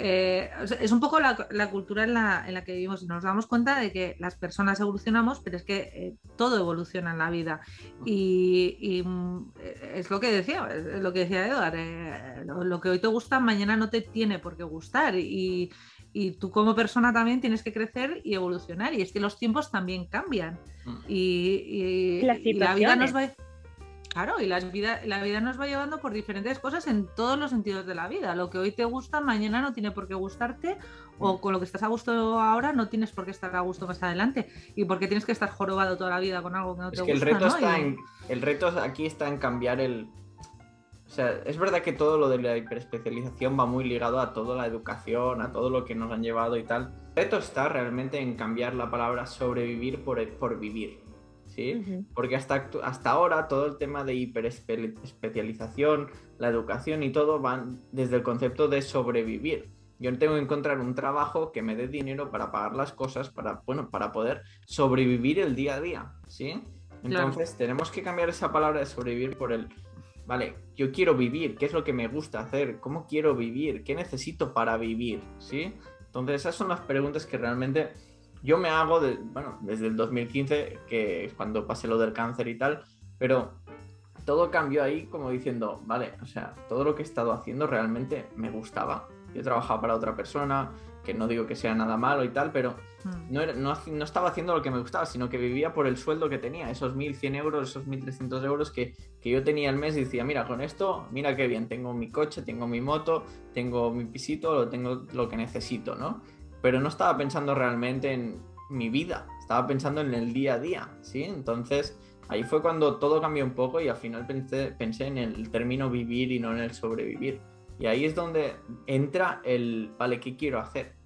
Eh, es un poco la, la cultura en la, en la que vivimos. Y nos damos cuenta de que las personas evolucionamos, pero es que eh, todo evoluciona en la vida. Y, y, mm, es lo que decía, es lo que decía Eduard, eh, lo, lo que hoy te gusta mañana no te tiene por qué gustar. Y, y tú como persona también tienes que crecer y evolucionar. Y es que los tiempos también cambian. Mm. y, y- la vida nos va Claro, y las vida, la vida nos va llevando por diferentes cosas en todos los sentidos de la vida. Lo que hoy te gusta, mañana no tiene por qué gustarte, o con lo que estás a gusto ahora no tienes por qué estar a gusto más adelante. Y porque tienes que estar jorobado toda la vida con algo que no te que el gusta. reto ¿no? está Y- en. El reto aquí está en cambiar el. O sea, es verdad que todo lo de la hiperespecialización va muy ligado a toda la educación, a todo lo que nos han llevado y tal. El reto está realmente en cambiar la palabra sobrevivir por, por vivir. ¿Sí? Porque hasta, hasta ahora todo el tema de hiperespecialización, la educación y todo van desde el concepto de sobrevivir. Yo tengo que encontrar un trabajo que me dé dinero para pagar las cosas, para, bueno, para poder sobrevivir el día a día, ¿sí? Entonces tenemos que cambiar esa palabra de sobrevivir por el, vale, yo quiero vivir, ¿qué es lo que me gusta hacer? ¿Cómo quiero vivir? ¿Qué necesito para vivir? ¿Sí? Entonces esas son las preguntas que realmente yo me hago, de, bueno, desde el 2015, que es cuando pasé lo del cáncer y tal, pero todo cambió ahí como diciendo, vale, o sea, todo lo que he estado haciendo realmente me gustaba. Yo trabajaba para otra persona, que no digo que sea nada malo y tal, pero Mm. no, era- no, no estaba haciendo lo que me gustaba, sino que vivía por el sueldo que tenía, esos 1.100 euros, esos 1.300 euros que, que yo tenía al mes y decía, mira, con esto, mira qué bien, tengo mi coche, tengo mi moto, tengo mi pisito, lo tengo lo que necesito, ¿no? Pero no estaba pensando realmente en mi vida, estaba pensando en el día a día, ¿sí? Entonces ahí fue cuando todo cambió un poco y al final pensé, pensé en el término vivir y no en el sobrevivir. Y ahí es donde entra el, vale, ¿qué quiero hacer?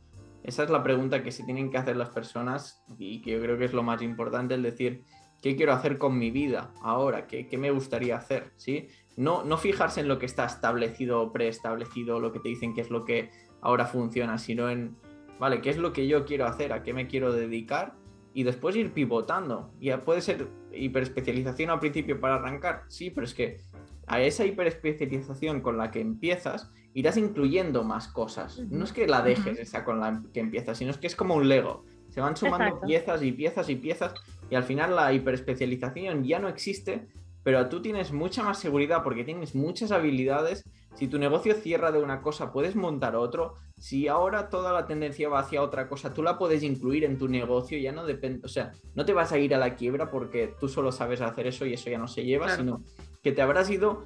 Esa es la pregunta que se tienen que hacer las personas y que yo creo que es lo más importante, el decir, qué quiero hacer con mi vida ahora, qué, qué me gustaría hacer, ¿sí? No, no fijarse en lo que está establecido o preestablecido, lo que te dicen que es lo que ahora funciona, sino en, vale, ¿qué es lo que yo quiero hacer? ¿A qué me quiero dedicar? Y después ir pivotando. Ya puede ser hiperespecialización al principio para arrancar, sí, pero es que a esa hiperespecialización con la que empiezas, irás incluyendo más cosas. No es que la dejes esa con la que empiezas, sino es que es como un Lego. Se van sumando Exacto. piezas y piezas y piezas y al final la hiperespecialización ya no existe, pero tú tienes mucha más seguridad porque tienes muchas habilidades. Si tu negocio cierra de una cosa, puedes montar otro. Si ahora toda la tendencia va hacia otra cosa, tú la puedes incluir en tu negocio, ya no depende, o sea, no te vas a ir a la quiebra porque tú solo sabes hacer eso y eso ya no se lleva, Claro. sino que te habrás ido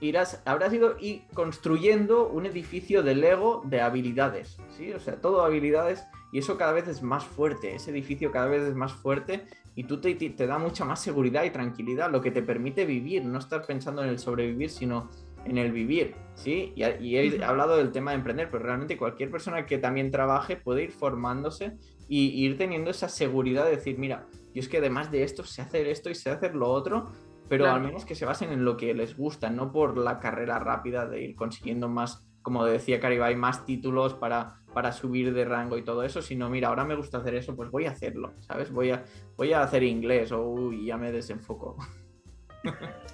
irás, habrás ido y construyendo un edificio de Lego de habilidades, ¿sí? O sea, todo habilidades y eso cada vez es más fuerte, ese edificio cada vez es más fuerte y tú te, te- te da mucha más seguridad y tranquilidad, lo que te permite vivir, no estar pensando en el sobrevivir, sino en el vivir, ¿sí? Y, y he hablado del tema de emprender, pero realmente cualquier persona que también trabaje puede ir formándose y ir teniendo esa seguridad de decir, mira, yo es que además de esto sé hacer esto y sé hacer lo otro, pero Claro. al menos que se basen en lo que les gusta, no por la carrera rápida de ir consiguiendo más, como decía Caribay, más títulos para, para subir de rango y todo eso, sino mira, ahora me gusta hacer eso, pues voy a hacerlo, ¿sabes? Voy a, voy a hacer inglés o uy, ya me desenfoco.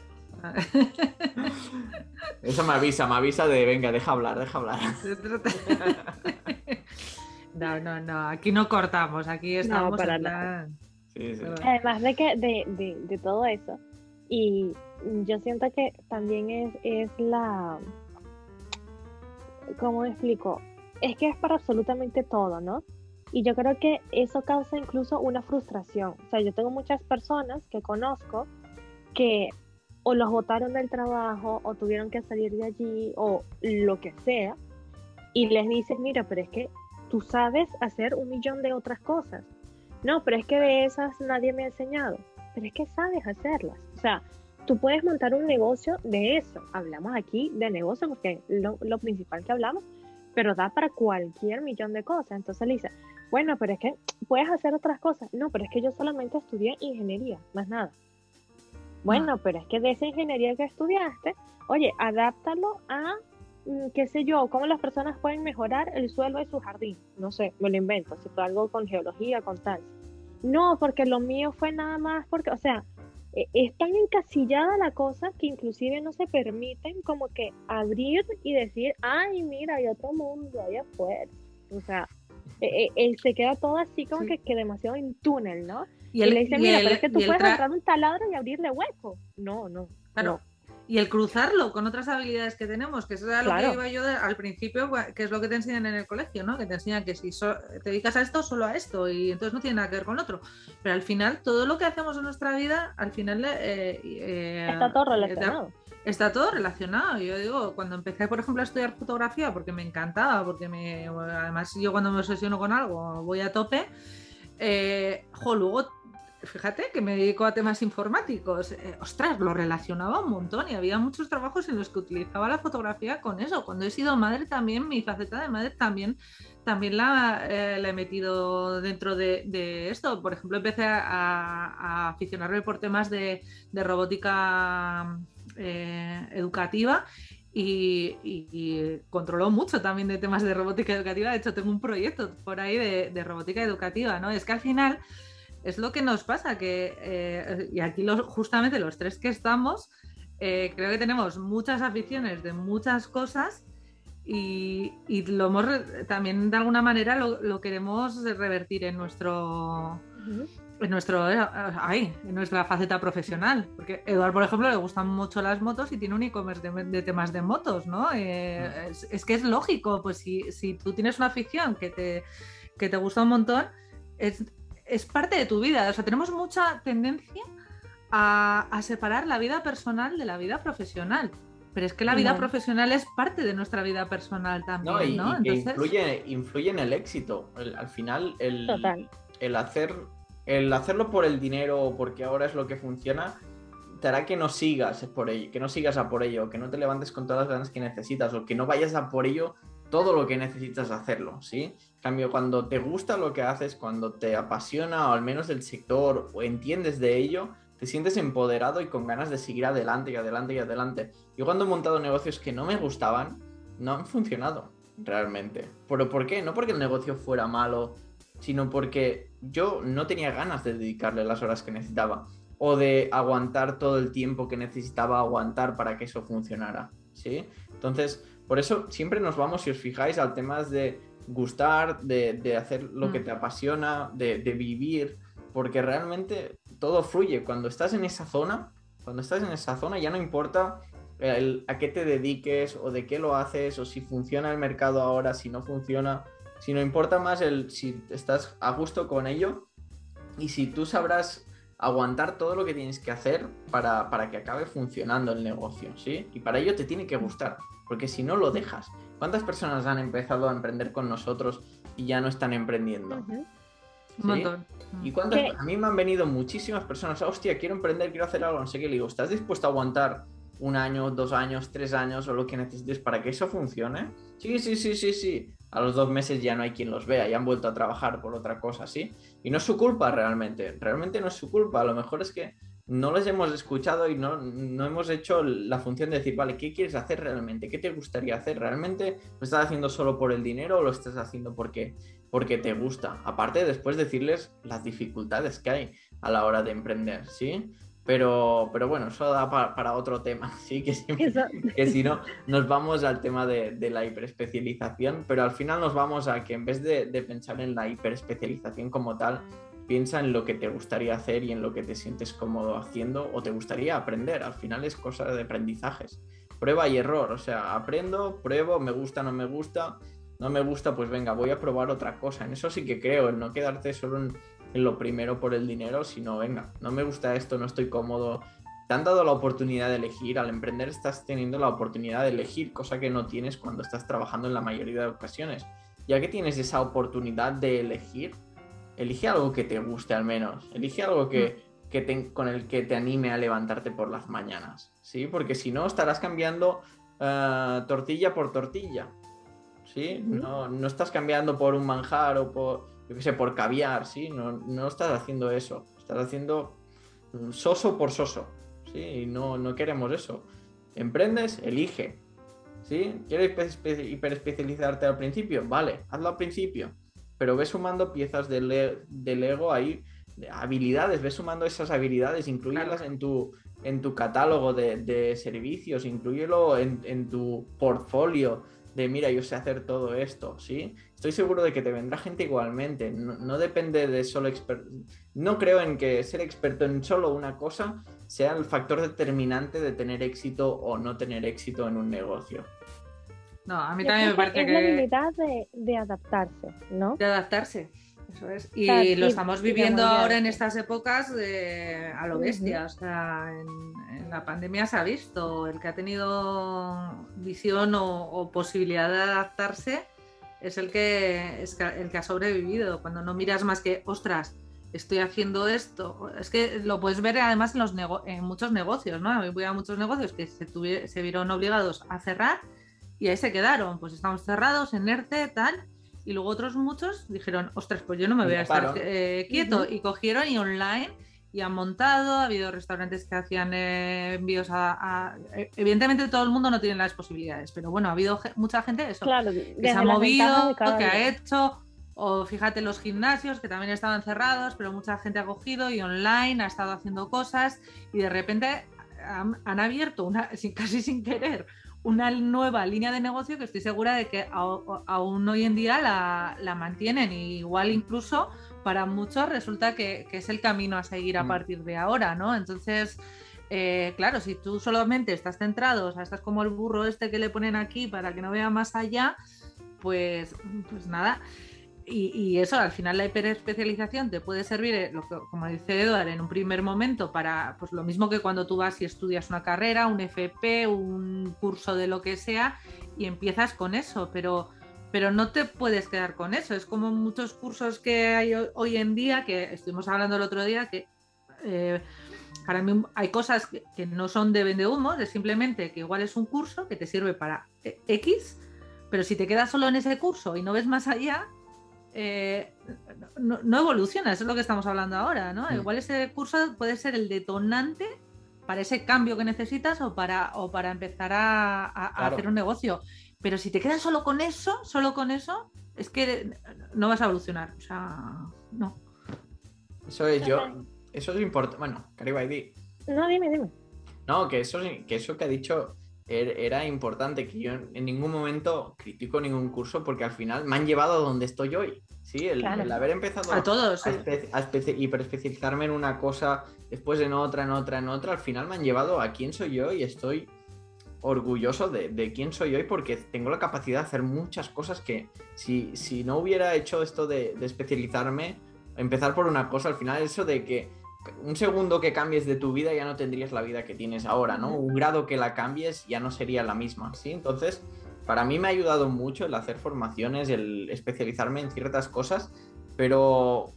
Eso me avisa, me avisa de venga, deja hablar, deja hablar. No, no, no, aquí no cortamos, aquí estamos para en nada. Sí, sí. Además de que de, de, de todo eso, y yo siento que también es, es la, ¿cómo explico? Es que es para absolutamente todo, ¿no? Y yo creo que eso causa incluso una frustración. O sea, yo tengo muchas personas que conozco que o los botaron del trabajo o tuvieron que salir de allí o lo que sea, y les dices, mira, pero es que tú sabes hacer un millón de otras cosas. No, pero es que de esas nadie me ha enseñado. Pero es que sabes hacerlas. O sea, tú puedes montar un negocio de eso. Hablamos aquí de negocio porque lo, lo principal que hablamos, pero da para cualquier millón de cosas. Entonces le dice, bueno, pero es que puedes hacer otras cosas. No, pero es que yo solamente estudié ingeniería, más nada. Bueno, pero es que de esa ingeniería que estudiaste, oye, adáptalo a, mm, qué sé yo, cómo las personas pueden mejorar el suelo de su jardín. No sé, me lo invento, si fue algo con geología, con tal. No, porque lo mío fue nada más porque, o sea, e- es tan encasillada la cosa que inclusive no se permiten como que abrir y decir, ay, mira, hay otro mundo allá afuera. O sea, e- e- e- se queda todo así como Sí. que, que demasiado en túnel, ¿no? Y, Y, le dice, y mira, el- pero es que tú puedes agarrar un taladro y abrirle hueco. No, no. Claro. Y el cruzarlo con otras habilidades que tenemos, que eso era lo que iba yo de- al principio, gua- que es lo que te enseñan en el colegio, ¿no? Que te enseñan que si so- te dedicas a esto, solo a esto, y entonces no tiene nada que ver con lo otro. Pero al final, todo lo que hacemos en nuestra vida, al final eh, eh, Está todo eh, relacionado. Está todo relacionado. Yo digo, cuando empecé, por ejemplo, a estudiar fotografía, porque me encantaba, porque me, además yo cuando me obsesiono con algo voy a tope, eh, jo, luego, fíjate que me dedico a temas informáticos, eh, ostras, lo relacionaba un montón y había muchos trabajos en los que utilizaba la fotografía con eso. Cuando he sido madre también, mi faceta de madre también, también la, eh, he metido dentro de, de esto. Por ejemplo, empecé a, aficionarme por temas de, robótica eh, educativa y, y- y controló mucho también de temas de robótica educativa. De hecho, tengo un proyecto por ahí de, de robótica educativa, ¿no? Es que al final es lo que nos pasa, que, eh, y aquí los, justamente los tres que estamos, eh, creo que tenemos muchas aficiones de muchas cosas y, y lo hemos también de alguna manera lo, lo queremos revertir en nuestro en nuestro eh, ay, en nuestra faceta profesional. Porque Eduard por ejemplo le gustan mucho las motos y tiene un e-commerce de, de temas de motos no Eh, es, es que es lógico pues si, si tú tienes una afición que te que te gusta un montón es, es parte de tu vida o sea tenemos mucha tendencia a, a separar la vida personal de la vida profesional pero es que la vida No. profesional es parte de nuestra vida personal también No, y, no, y que entonces influye, influye en el éxito. El- al final, el, Total. el hacer el hacerlo por el dinero o porque ahora es lo que funciona, te hará que no sigas por ello, que no sigas a por ello, que no te levantes con todas las ganas que necesitas, o que no vayas a por ello todo lo que necesitas hacerlo, ¿sí? Cambio, cuando te gusta lo que haces, cuando te apasiona o al menos el sector o entiendes de ello, te sientes empoderado y con ganas de seguir adelante y adelante y adelante. Yo cuando he montado negocios que no me gustaban, no han funcionado realmente. ¿Pero por qué? No porque el negocio fuera malo, sino porque yo no tenía ganas de dedicarle las horas que necesitaba o de aguantar todo el tiempo que necesitaba aguantar para que eso funcionara, ¿sí? Entonces, por eso siempre nos vamos, si os fijáis, al tema de gustar, de, hacer lo que Mm. te apasiona, de, de vivir, porque realmente todo fluye. Cuando estás en esa zona, cuando estás en esa zona ya no importa el- a qué te dediques o de qué lo haces o si funciona el mercado ahora, si no funciona, sino importa más el si estás a gusto con ello y si tú sabrás aguantar todo lo que tienes que hacer para, para que acabe funcionando el negocio, ¿sí? Y para ello te tiene que gustar, porque si no lo dejas. ¿Cuántas personas han empezado a emprender con nosotros y ya no están emprendiendo? Un ¿Sí? montón. ¿Y cuántas? ¿Qué? A mí me han venido muchísimas personas, hostia, quiero emprender, quiero hacer algo, no sé qué. Le digo, ¿estás dispuesto a aguantar un año, dos años, tres años o lo que necesites para que eso funcione? Sí, sí, sí, sí, sí. A los dos meses ya no hay quien los vea, ya han vuelto a trabajar por otra cosa, ¿sí? Y no es su culpa realmente, realmente no es su culpa. A lo mejor es que no les hemos escuchado y no, no hemos hecho la función de decir, vale, ¿qué quieres hacer realmente? ¿Qué te gustaría hacer? ¿Realmente lo estás haciendo solo por el dinero o lo estás haciendo porque, porque te gusta? Aparte, después decirles las dificultades que hay a la hora de emprender, ¿sí? Pero, pero bueno, eso da pa- para otro tema, ¿sí? Que, Eso, que si no, nos vamos al tema de, de la hiperespecialización, pero al final nos vamos a que en vez de, de pensar en la hiperespecialización como tal, piensa en lo que te gustaría hacer y en lo que te sientes cómodo haciendo o te gustaría aprender. Al final es cosa de aprendizajes. Prueba y error, o sea, aprendo, pruebo, me gusta, no me gusta, no me gusta, pues venga, voy a probar otra cosa. En eso sí que creo, en no quedarte solo en, lo primero por el dinero, sino venga, no me gusta esto, no estoy cómodo. Te han dado la oportunidad de elegir, al emprender estás teniendo la oportunidad de elegir, cosa que no tienes cuando estás trabajando en la mayoría de ocasiones. Ya que tienes esa oportunidad de elegir, elige algo que te guste al menos, elige algo que, que te- con el que te anime a levantarte por las mañanas, ¿sí? Porque si no estarás cambiando eh, tortilla por tortilla, ¿sí? No, no estás cambiando por un manjar o por, yo qué sé, por caviar, ¿sí? No, no estás haciendo eso, estás haciendo mm, soso por soso, ¿sí? Y no, no queremos eso. Emprendes, elige, ¿sí? ¿Quieres espe- espe- hiperespecializarte al principio? Vale, hazlo al principio, pero ves sumando piezas del, le- del Lego ahí, de habilidades, ves sumando esas habilidades, incluyelas en tu, en tu catálogo de, de servicios, incluyelo en, en tu portfolio de mira, yo sé hacer todo esto, ¿sí? Estoy seguro de que te vendrá gente igualmente, no, no depende de solo exper- No creo en que ser experto en solo una cosa sea el factor determinante de tener éxito o no tener éxito en un negocio. No, a mí también me que parece es la que habilidad de, de adaptarse, ¿no? de adaptarse. Eso es. Y lo estamos viviendo ahora en estas épocas de- a lo bestia. O sea, en, en la pandemia se ha visto. El que ha tenido visión o, o posibilidad de adaptarse es el que, es el que ha sobrevivido. Cuando no miras más que, ostras, estoy haciendo esto. Es que lo puedes ver además en, los nego- en muchos negocios, ¿no? Voy a muchos negocios que se, se vieron obligados a cerrar y ahí se quedaron. Pues estamos cerrados en ERTE, tal. Y luego otros muchos dijeron, ostras, pues yo no me voy a estar eh, quieto. Ujú. Y cogieron y online y han montado. Ha habido restaurantes que hacían eh, envíos a, a- Evidentemente todo el mundo no tiene las posibilidades, pero bueno, ha habido ge- mucha gente eso, Claro, que se ha movido, que ha día. hecho. O fíjate los gimnasios que también estaban cerrados, pero mucha gente ha cogido y online ha estado haciendo cosas y de repente han, han abierto una, casi sin querer una nueva línea de negocio que estoy segura de que aún hoy en día la, la mantienen y igual incluso para muchos resulta que, que es el camino a seguir a Mm. partir de ahora, ¿no? Entonces, eh, claro, si tú solamente estás centrado, o sea, estás como el burro este que le ponen aquí para que no vea más allá, pues, pues nada. Y, eso, al final la hiperespecialización te puede servir, eh, lo que- como dice Eduard, en un primer momento para, pues lo mismo que cuando tú vas y estudias una carrera, un FP, un curso de lo que sea, y empiezas con eso, pero, pero no te puedes quedar con eso. Es como muchos cursos que hay ho- hoy en día, que estuvimos hablando el otro día, que eh, para mí hay cosas que, que no son de vende humos, es simplemente que igual es un curso que te sirve para eh, X, Pero si te quedas solo en ese curso y no ves más allá, eh, no, no evoluciona, eso es lo que estamos hablando ahora, ¿no? Mm. Igual ese curso puede ser el detonante para ese cambio que necesitas o para, o para empezar a, a- a Claro. hacer un negocio. Pero si te quedas solo con eso, solo con eso, es que no vas a evolucionar. O sea, no. Eso es yo. Eso es importante. Bueno, Caribaidi. No, dime, dime. No, que eso, que eso que ha dicho era importante, que yo en ningún momento critico ningún curso porque al final me han llevado a donde estoy hoy. Sí, el, Claro. el haber empezado A todos. a, espe- a espe- hiperespecializarme en una cosa, después en otra, en otra, en otra, al final me han llevado a quién soy yo y estoy orgulloso de, de quién soy hoy porque tengo la capacidad de hacer muchas cosas que si, si no hubiera hecho esto de, de especializarme, empezar por una cosa, al final eso de que un segundo que cambies de tu vida ya no tendrías la vida que tienes ahora, ¿no? Un grado que la cambies ya no sería la misma, ¿sí? Entonces, para mí me ha ayudado mucho el hacer formaciones, el especializarme en ciertas cosas, pero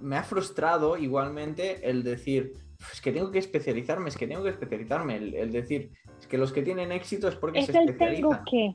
me ha frustrado igualmente el decir, es que tengo que especializarme, es que tengo que especializarme, el, el decir, es que los que tienen éxito es porque Es se el especializan. tengo que.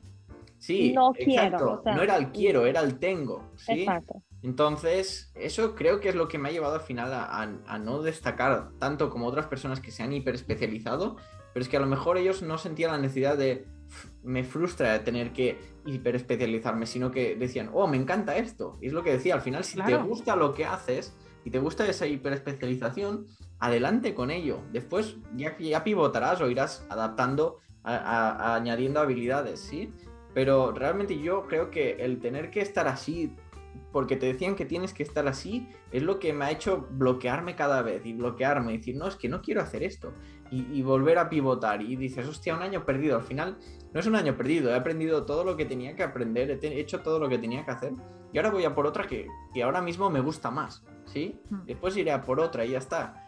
Sí, no quiero, exacto. o sea, no era el quiero, era el tengo, ¿sí? Exacto. Entonces, eso creo que es lo que me ha llevado al final a, a- a no destacar tanto como otras personas que se han hiperespecializado, pero es que a lo mejor ellos no sentían la necesidad de "Uf, me frustra tener que hiperespecializarme, sino que decían, oh, me encanta esto. Y es lo que decía, al final, si te gusta lo que haces y te gusta esa hiperespecialización, adelante con ello. Después ya, ya pivotarás o irás adaptando, a- a- a- añadiendo habilidades, ¿sí? Pero realmente yo creo que el tener que estar así porque te decían que tienes que estar así, es lo que me ha hecho bloquearme cada vez y bloquearme y decir, no, es que no quiero hacer esto. Y, y volver a pivotar y dices, hostia, un año perdido. Al final no es un año perdido, he aprendido todo lo que tenía que aprender, he hecho todo lo que tenía que hacer y ahora voy a por otra que, que ahora mismo me gusta más, ¿sí? Mm. Después iré a por otra y ya está.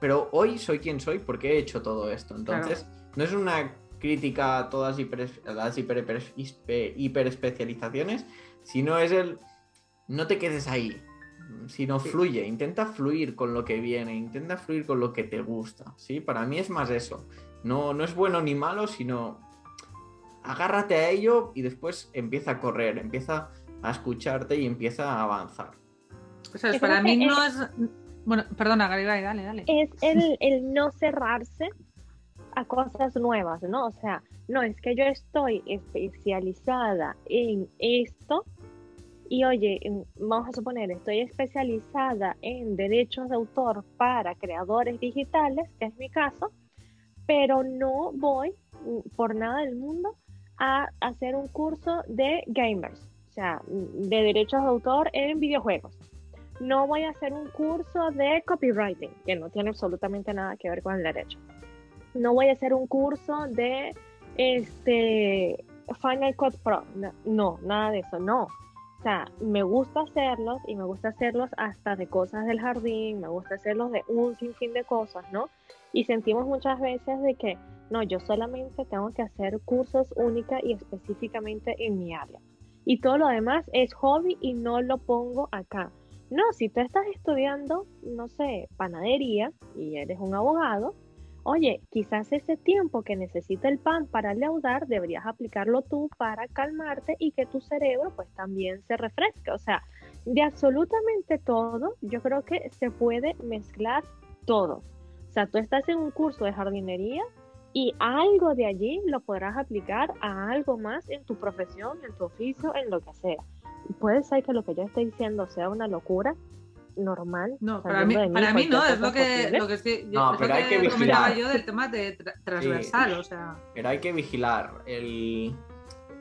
Pero hoy soy quien soy porque he hecho todo esto. Entonces, no es una crítica a todas hiper- las hiper, hiper- hiperespecializaciones, sino es el no te quedes ahí, sino fluye, intenta fluir con lo que viene, intenta fluir con lo que te gusta, ¿sí? Para mí es más eso. No, no es bueno ni malo, sino agárrate a ello y después empieza a correr, empieza a escucharte y empieza a avanzar. Eso es, Yo para mí no es. Bueno, perdona, Garibay, dale, dale. es el, el no cerrarse a cosas nuevas, ¿no? O sea, no, es que yo estoy especializada en esto y oye, en- vamos a suponer, estoy especializada en derechos de autor para creadores digitales, que es mi caso, pero no voy mm, por nada del mundo a hacer un curso de gamers, o sea, mm, de derechos de autor en videojuegos no voy a hacer un curso de copywriting, que no tiene absolutamente nada que ver con el derecho. No voy a hacer un curso de este Final Cut Pro. No, no, nada de eso, no. O sea, me gusta hacerlos y me gusta hacerlos hasta de cosas del jardín, me gusta hacerlos de un sinfín de cosas, ¿no? Y sentimos muchas veces de que, no, yo solamente tengo que hacer cursos única y específicamente en mi área. Y todo lo demás es hobby y no lo pongo acá. No, si tú estás estudiando, no sé, panadería y eres un abogado, oye, quizás ese tiempo que necesita el pan para leudar deberías aplicarlo tú para calmarte y que tu cerebro pues también se refresque. O sea, de absolutamente todo, yo creo que se puede mezclar todo. O sea, tú estás en un curso de jardinería y algo de allí lo podrás aplicar a algo más en tu profesión, en tu oficio, en lo que sea. Puede ser que lo que yo esté diciendo sea una locura normal. No, para mí, para mí no, es lo que, lo que, estoy- yo- No, es pero lo hay que comentaba vigilar. yo del tema de tra- transversal, o sea. Pero hay que vigilar. El...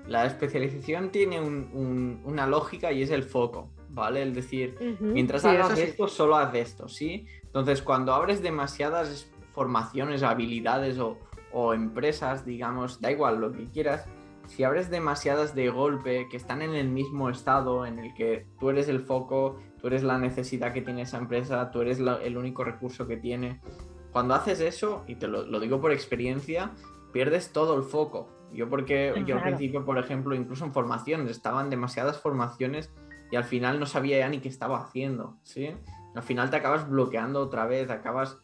La especialización tiene un- un- una lógica y es el foco, ¿vale? El decir, mientras Sí, hagas sí. esto, solo haz esto, ¿sí? Entonces, cuando abres demasiadas formaciones, habilidades o, o empresas, digamos, da igual lo que quieras, si abres demasiadas de golpe que están en el mismo estado en el que tú eres el foco, tú eres la necesidad que tiene esa empresa, tú eres la- el único recurso que tiene, cuando haces eso, y te lo, lo digo por experiencia, pierdes todo el foco. Yo porque yo al Claro. principio, por ejemplo, incluso en formaciones, estaban demasiadas formaciones y al final no sabía ya ni qué estaba haciendo, ¿sí? Al final te acabas bloqueando otra vez, acabas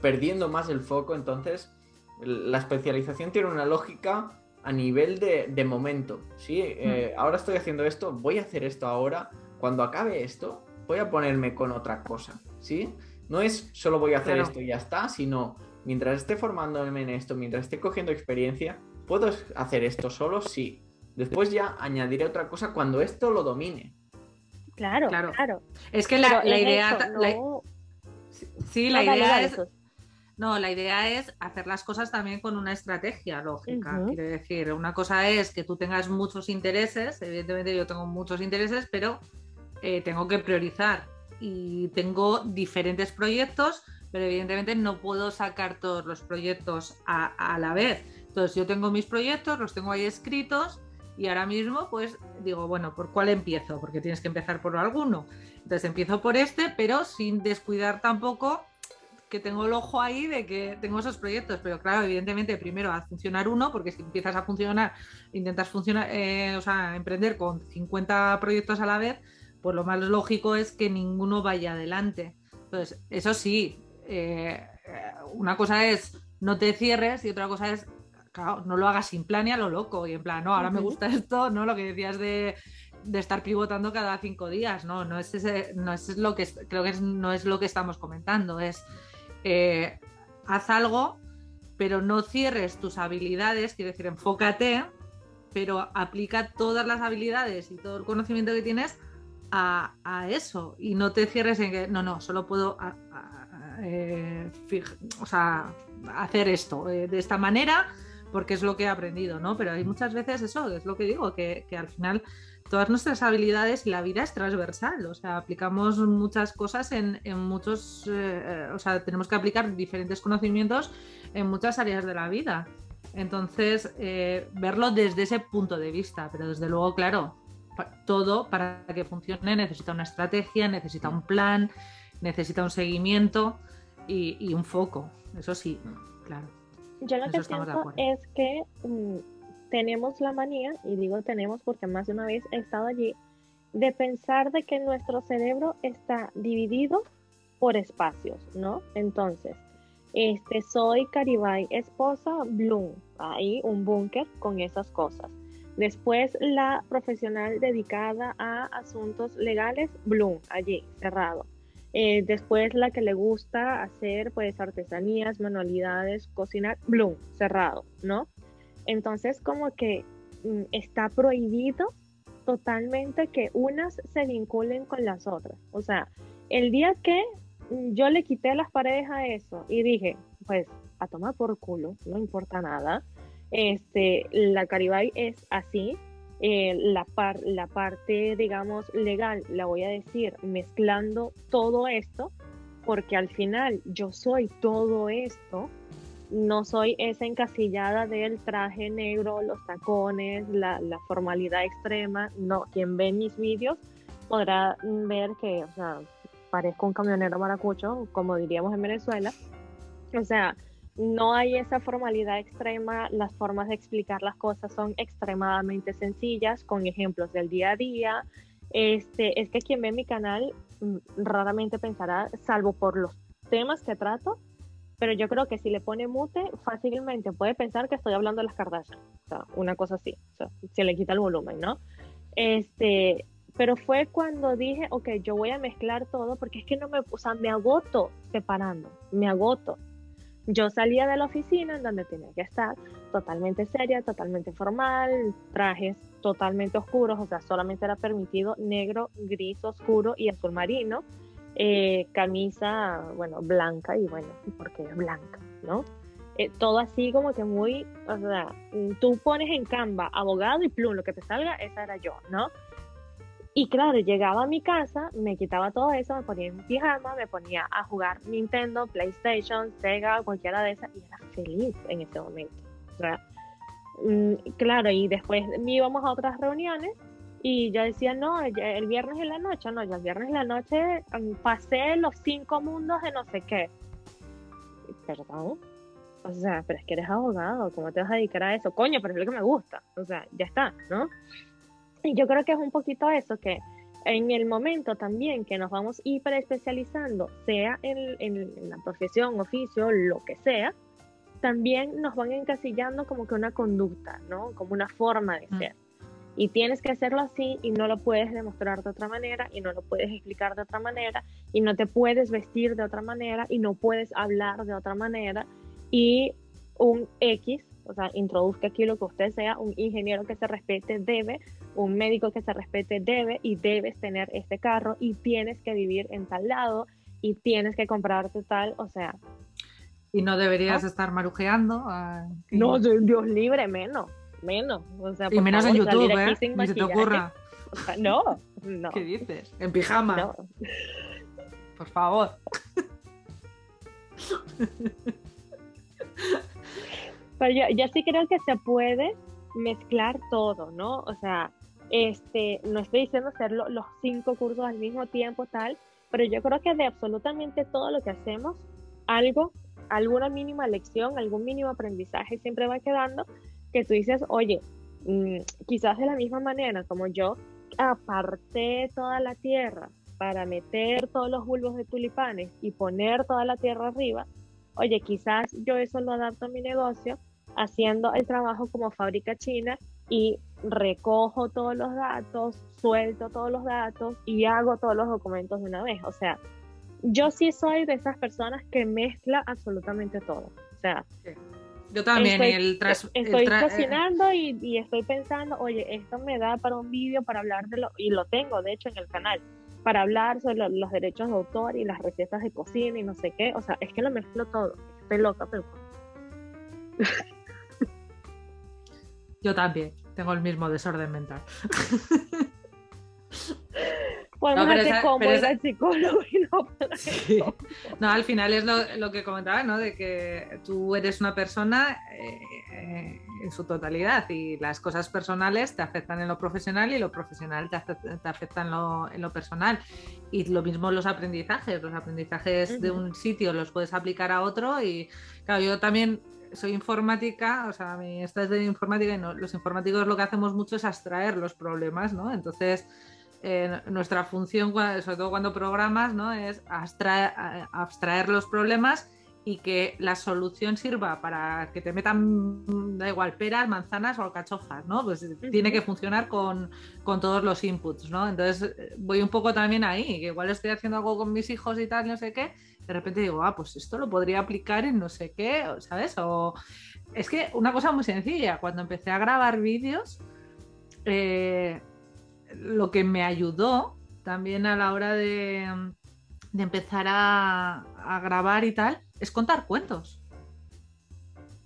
perdiendo más el foco, entonces la especialización tiene una lógica, a nivel de, de momento, ¿sí? Eh, ahora estoy haciendo esto, voy a hacer esto ahora, cuando acabe esto, voy a ponerme con otra cosa, ¿sí? No es solo voy a hacer Claro. esto y ya está, sino mientras esté formándome en esto, mientras esté cogiendo experiencia, ¿puedo hacer esto solo? Sí. Después ya añadiré otra cosa cuando esto lo domine. Claro, Claro. claro. Es que la, idea. eso, la- no- sí, la no, idea es. No, la idea es hacer las cosas también con una estrategia lógica. Quiero decir, una cosa es que tú tengas muchos intereses, evidentemente yo tengo muchos intereses, pero eh, tengo que priorizar y tengo diferentes proyectos, pero evidentemente no puedo sacar todos los proyectos a, a la vez. Entonces yo tengo mis proyectos, los tengo ahí escritos y ahora mismo pues digo, bueno, ¿por cuál empiezo? Porque tienes que empezar por alguno. Entonces empiezo por este, pero sin descuidar tampoco que tengo el ojo ahí de que tengo esos proyectos, pero claro, evidentemente primero haz funcionar uno, porque si empiezas a funcionar, intentas funcionar, eh, o sea, emprender con 50 proyectos a la vez, pues lo más lógico es que ninguno vaya adelante. Entonces, eso sí, eh, eh, una cosa es no te cierres y otra cosa es, claro, no lo hagas sin plan y a lo loco, y en plan, no, ahora me gusta esto, ¿no? Lo que decías de de estar pivotando cada cinco días, no, no es ese, no es lo que es- creo que es- no es lo que estamos comentando, es eh, haz algo, pero no cierres tus habilidades, quiero decir, enfócate, pero aplica todas las habilidades y todo el conocimiento que tienes a, eso y no te cierres en que no, no, solo puedo eh, o sea, hacer esto eh, de esta manera porque es lo que he aprendido, ¿no? Pero hay muchas veces eso, es lo que digo, que, que al final todas nuestras habilidades y la vida es transversal, o sea, aplicamos muchas cosas en, en muchos, eh, o sea, tenemos que aplicar diferentes conocimientos en muchas áreas de la vida. Entonces, verlo desde ese punto de vista, pero desde luego, claro, todo para que funcione necesita una estrategia, necesita un plan, necesita un seguimiento y, y un foco, eso sí, claro. Yo lo Eso que pienso es que mm, tenemos la manía, y digo tenemos porque más de una vez he estado allí, de pensar de que nuestro cerebro está dividido por espacios, ¿no? Entonces, este, soy Caribay, esposa, Bloom, ahí un búnker con esas cosas. Después la profesional dedicada a asuntos legales, Bloom, allí, cerrado. Eh, después la que le gusta hacer pues artesanías, manualidades, cocinar, Bloom, cerrado, ¿no? Entonces como que mm, está prohibido totalmente que unas se vinculen con las otras. O sea, el día que mm, yo le quité las paredes a eso y dije, pues a tomar por culo, no importa nada. Este, la Caribay es así, eh, la, par- la parte, digamos, legal, la voy a decir, mezclando todo esto, porque al final yo soy todo esto, no soy esa encasillada del traje negro, los tacones, la, la formalidad extrema, no, quien ve mis vídeos podrá ver que, o sea, parezco un camionero maracucho, como diríamos en Venezuela, o sea, no hay esa formalidad extrema, las formas de explicar las cosas son extremadamente sencillas, con ejemplos del día a día. Este, es que quien ve mi canal mm, raramente pensará, salvo por los temas que trato, pero yo creo que si le pone mute, fácilmente puede pensar que estoy hablando de las Kardashian, una cosa así, o se le quita el volumen, ¿no? Este, pero fue cuando dije, ok, yo voy a mezclar todo, porque es que no me, o sea, me agoto separando, me agoto. Yo salía de la oficina en donde tenía que estar totalmente seria, totalmente formal, trajes totalmente oscuros, o sea, solamente era permitido negro, gris oscuro y azul marino, eh, camisa, bueno, blanca y bueno, porque es blanca, ¿no? Eh, todo así como que muy, o sea, tú pones en Canva abogado y plum, lo que te salga, esa era yo, ¿no? Y claro, llegaba a mi casa, me quitaba todo eso, me ponía en pijama, me ponía a jugar Nintendo, PlayStation, Sega, cualquiera de esas, y era feliz en ese momento. Sea, mm, claro, y después íbamos a otras reuniones y yo decía, no, el viernes en la noche, no, yo el viernes en la noche mm, pasé los cinco mundos de no sé qué. Perdón. O sea, pero es que eres abogado, ¿cómo te vas a dedicar a eso? Coño, pero es lo que me gusta. O sea, ya está, ¿no? Y yo creo que es un poquito eso, que en el momento también que nos vamos hiper especializando, sea en, en- en la profesión, oficio, lo que sea, también nos van encasillando como que una conducta, ¿no? Como una forma de Mm. ser. Y tienes que hacerlo así y no lo puedes demostrar de otra manera y no lo puedes explicar de otra manera y no te puedes vestir de otra manera y no puedes hablar de otra manera y un X, o sea, introduzca aquí lo que usted sea, un ingeniero que se respete debe, un médico que se respete debe y debes tener este carro y tienes que vivir en tal lado y tienes que comprarte tal, o sea, Y no deberías ¿No? estar marujeando. ah, que- no, Dios libre, menos, menos, o sea, y favor, menos en YouTube, ¿eh? Ni se te ocurra. o sea, no, no, ¿Qué dices? En pijama, no. por favor. Pero yo, yo sí creo que se puede mezclar todo, ¿no? O sea, este, no estoy diciendo hacer lo- los cinco cursos al mismo tiempo, tal, pero yo creo que de absolutamente todo lo que hacemos, algo, alguna mínima lección, algún mínimo aprendizaje siempre va quedando que tú dices, oye, mm, quizás de la misma manera como yo aparté toda la tierra para meter todos los bulbos de tulipanes y poner toda la tierra arriba, oye, quizás yo eso lo adapto a mi negocio haciendo el trabajo como fábrica china y recojo todos los datos, suelto todos los datos y hago todos los documentos de una vez. O sea, yo sí soy de esas personas que mezcla absolutamente todo. O sea, Yo también, Estoy- el tras- el estoy eh, cocinando y, y estoy pensando, oye, esto me da para un vídeo para hablar de lo, y lo tengo de hecho en el canal, para hablar sobre lo- los derechos de autor y las recetas de cocina y no sé qué. O sea, es que lo mezclo todo. Estoy loca, pero Yo también, tengo el mismo desorden mental. pero hacer esa- como pero esa- psicólogo y no Sí. No, al final es lo, lo que comentaba, ¿no? De que tú eres una persona eh, eh, en su totalidad y las cosas personales te afectan en lo profesional y lo profesional te, afecta, te afecta en, lo, en lo personal. Y lo mismo los aprendizajes. Los aprendizajes de un sitio los puedes aplicar a otro y, claro, yo también soy informática, o sea, mi esta es de informática y no- los informáticos lo que hacemos mucho es abstraer los problemas, ¿no? Entonces, eh, nuestra función, sobre todo cuando programas, ¿no? es abstraer, abstraer los problemas y que la solución sirva para que te metan, da igual, peras, manzanas o alcachofas, ¿no? Pues tiene que funcionar con, con todos los inputs, ¿no? Entonces eh, voy un poco también ahí, que igual estoy haciendo algo con mis hijos y tal, no sé qué, de repente digo, ah, pues esto lo podría aplicar en no sé qué, ¿sabes? O es que una cosa muy sencilla, cuando empecé a grabar vídeos, eh, lo que me ayudó también a la hora de, de empezar a, a grabar y tal es contar cuentos.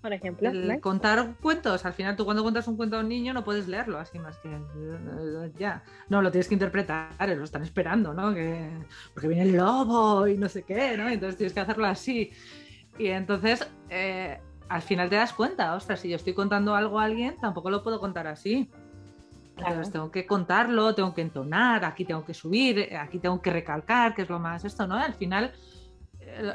Por ejemplo, contar cuentos, al final tú cuando cuentas un cuento a un niño no puedes leerlo así más que eh, ya. No, lo tienes que interpretar, lo están esperando, ¿no? Que, porque viene el lobo y no sé qué, ¿no? Entonces tienes que hacerlo así. Y entonces eh, al final te das cuenta, ostras, si yo estoy contando algo a alguien, tampoco lo puedo contar así. Entonces Claro. tengo que contarlo, tengo que entonar, aquí tengo que subir, eh, aquí tengo que recalcar, que es lo más esto, ¿no? Al final,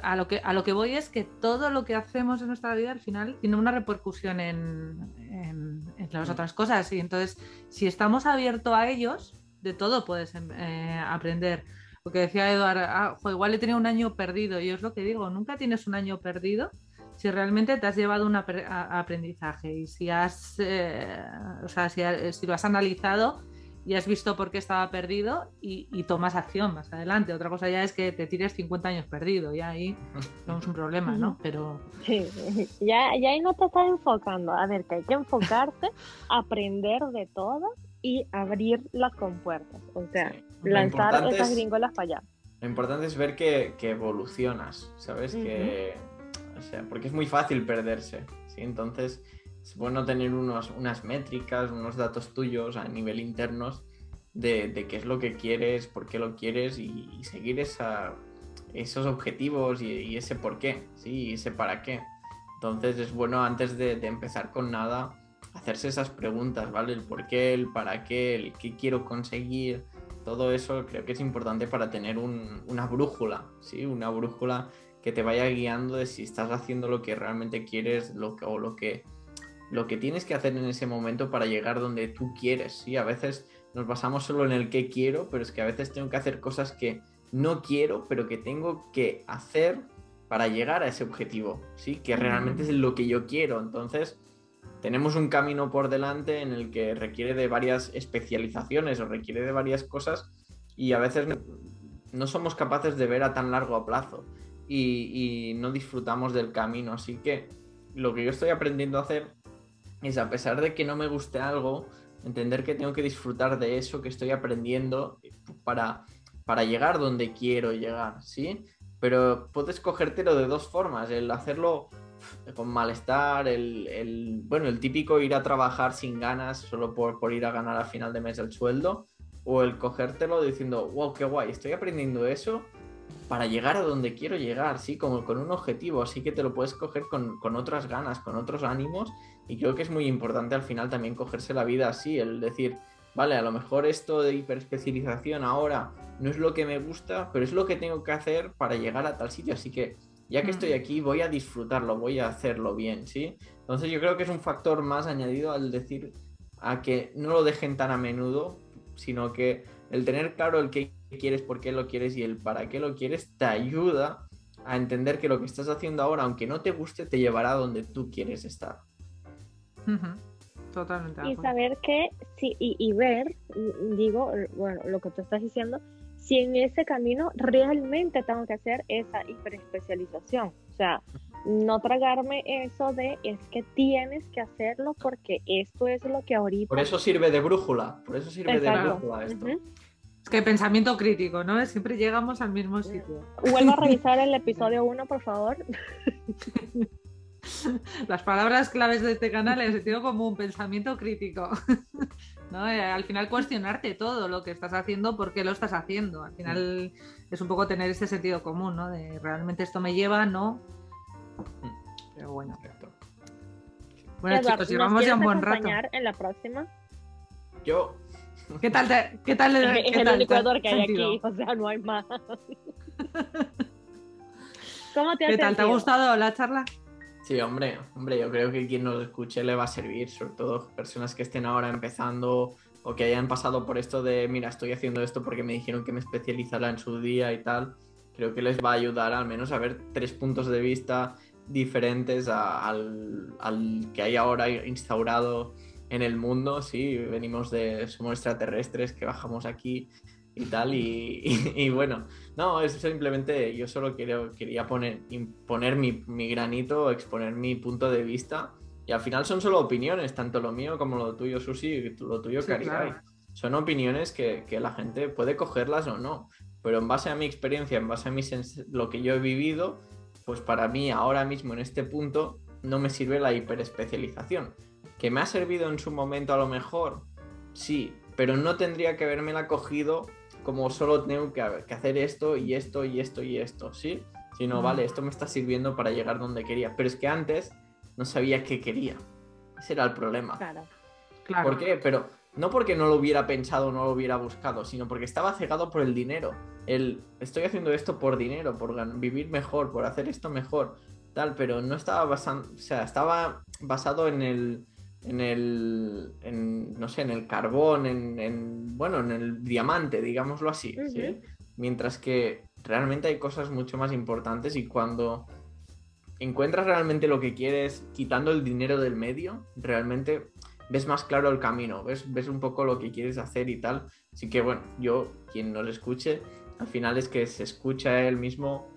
a lo que, a lo que voy es que todo lo que hacemos en nuestra vida al final tiene una repercusión en, en- en las otras cosas. Y entonces, si estamos abiertos a ellos, de todo puedes em, eh, aprender. Lo que decía Eduardo, ah, jo, igual he tenido un año perdido. Y es lo que digo, nunca tienes un año perdido si realmente te has llevado un aprendizaje y si has, eh, o sea, si, si lo has analizado y has visto por qué estaba perdido y, y tomas acción más adelante. Otra cosa ya es que te tires 50 años perdido y ahí tenemos un problema, ¿no? Pero Sí, ya, ya ahí no te estás enfocando. A ver, que hay que enfocarte, aprender de todo y abrir las compuertas. O sea, Sí. Lo lanzar importante esas es- gringolas para allá. Lo importante es ver que, que evolucionas, ¿sabes? Que, o sea, porque es muy fácil perderse, ¿sí? Entonces es bueno tener unos, unas métricas, unos datos tuyos a nivel internos de, de qué es lo que quieres, por qué lo quieres y, y seguir esa, esos objetivos y, y ese por qué, ¿sí? Y ese para qué. Entonces es bueno antes de, de empezar con nada hacerse esas preguntas, ¿vale? El por qué, el para qué, el qué quiero conseguir, todo eso creo que es importante para tener un- una brújula, ¿sí? Una brújula que te vaya guiando de si estás haciendo lo que realmente quieres lo que, o lo que, lo que tienes que hacer en ese momento para llegar donde tú quieres, ¿sí? A veces nos basamos solo en el que quiero, pero es que a veces tengo que hacer cosas que no quiero, pero que tengo que hacer para llegar a ese objetivo, ¿sí? Que realmente es lo que yo quiero. Entonces, tenemos un camino por delante en el que requiere de varias especializaciones o requiere de varias cosas y a veces no somos capaces de ver a tan largo plazo y, y no disfrutamos del camino. Así que lo que yo estoy aprendiendo a hacer es, a pesar de que no me guste algo, entender que tengo que disfrutar de eso que estoy aprendiendo para, para llegar donde quiero llegar, ¿sí? Pero puedes cogértelo de dos formas, el hacerlo con malestar, el, el, bueno, el típico ir a trabajar sin ganas solo por, por ir a ganar a final de mes el sueldo, o el cogértelo diciendo, wow, qué guay, estoy aprendiendo eso para llegar a donde quiero llegar, sí, como con un objetivo, así que te lo puedes coger con, con, otras ganas, con otros ánimos, y creo que es muy importante al final también cogerse la vida así, el decir, vale, a lo mejor esto de hiperespecialización ahora no es lo que me gusta, pero es lo que tengo que hacer para llegar a tal sitio, así que ya que estoy aquí voy a disfrutarlo, voy a hacerlo bien, ¿sí? Entonces yo creo que es un factor más añadido al decir a que no lo dejen tan a menudo, sino que el tener claro el qué quieres, por qué lo quieres y el para qué lo quieres te ayuda a entender que lo que estás haciendo ahora, aunque no te guste, te llevará a donde tú quieres estar. Uh -huh. Totalmente. Y saber que, sí, y, y, ver, digo, bueno, lo que tú estás diciendo, si en ese camino realmente tengo que hacer esa hiperespecialización. O sea, no tragarme eso de es que tienes que hacerlo porque esto es lo que ahorita. Por eso sirve de brújula, por eso sirve Exacto. de brújula esto. Uh -huh. Es que pensamiento crítico, ¿no? Siempre llegamos al mismo sitio. Vuelvo a revisar el episodio 1, por favor. Las palabras claves de este canal es sentido común, pensamiento crítico. ¿no? Eh, al final cuestionarte todo lo que estás haciendo, por qué lo estás haciendo. Al final es un poco tener ese sentido común, ¿no? De realmente esto me lleva, ¿no? Pero bueno. Bueno, chicos, llevamos ya un buen rato. en la próxima? Yo. ¿Qué tal? Te, ¿Qué tal? Es, ¿qué el tal único que hay aquí, o sea, no hay más. ¿Cómo te ¿Qué tal? ¿Te ha gustado la charla? Sí, hombre, hombre, yo creo que quien nos escuche le va a servir, sobre todo personas que estén ahora empezando o que hayan pasado por esto de, mira, estoy haciendo esto porque me dijeron que me especializara en su día y tal. Creo que les va a ayudar al menos a ver tres puntos de vista diferentes al, al, que hay ahora instaurado en el mundo. Sí, venimos de, somos extraterrestres que bajamos aquí y tal. Y, y, y, bueno, no, es simplemente yo solo quiero, quería poner, poner mi, mi, granito, exponer mi punto de vista. Y al final son solo opiniones, tanto lo mío como lo tuyo, Susi, y lo tuyo, Sí, claro. Son opiniones que, que, la gente puede cogerlas o no. Pero en base a mi experiencia, en base a mi lo que yo he vivido, pues para mí ahora mismo en este punto no me sirve la hiperespecialización. ¿Que me ha servido en su momento a lo mejor? Sí, pero no tendría que haberme cogido como solo tengo que, que, hacer esto y esto y esto y esto, ¿sí? Sino, mm. vale, esto me está sirviendo para llegar donde quería. Pero es que antes no sabía qué quería. Ese era el problema. Claro. claro. ¿Por qué? Pero no porque no lo hubiera pensado, no lo hubiera buscado, sino porque estaba cegado por el dinero. El, estoy haciendo esto por dinero, por vivir mejor, por hacer esto mejor, tal, pero no estaba basado, o sea, estaba basado en el, en el, en, no sé, en el carbón, en, en, bueno, en el diamante, digámoslo así, uh -huh. ¿sí? Mientras que realmente hay cosas mucho más importantes y cuando encuentras realmente lo que quieres, quitando el dinero del medio, realmente ves más claro el camino, ves, ves un poco lo que quieres hacer y tal. Así que bueno, yo, quien nos escuche, al final es que se escucha él mismo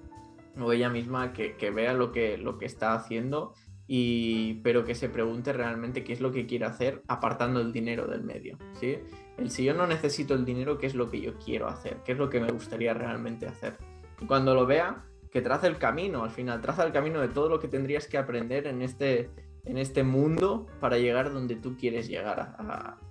o ella misma que, que vea lo que, lo que está haciendo y pero que se pregunte realmente qué es lo que quiere hacer apartando el dinero del medio, ¿sí? El si yo no necesito el dinero, ¿qué es lo que yo quiero hacer? ¿Qué es lo que me gustaría realmente hacer? Y cuando lo vea, que traza el camino, al final, traza el camino de todo lo que tendrías que aprender en este, en este mundo para llegar donde tú quieres llegar.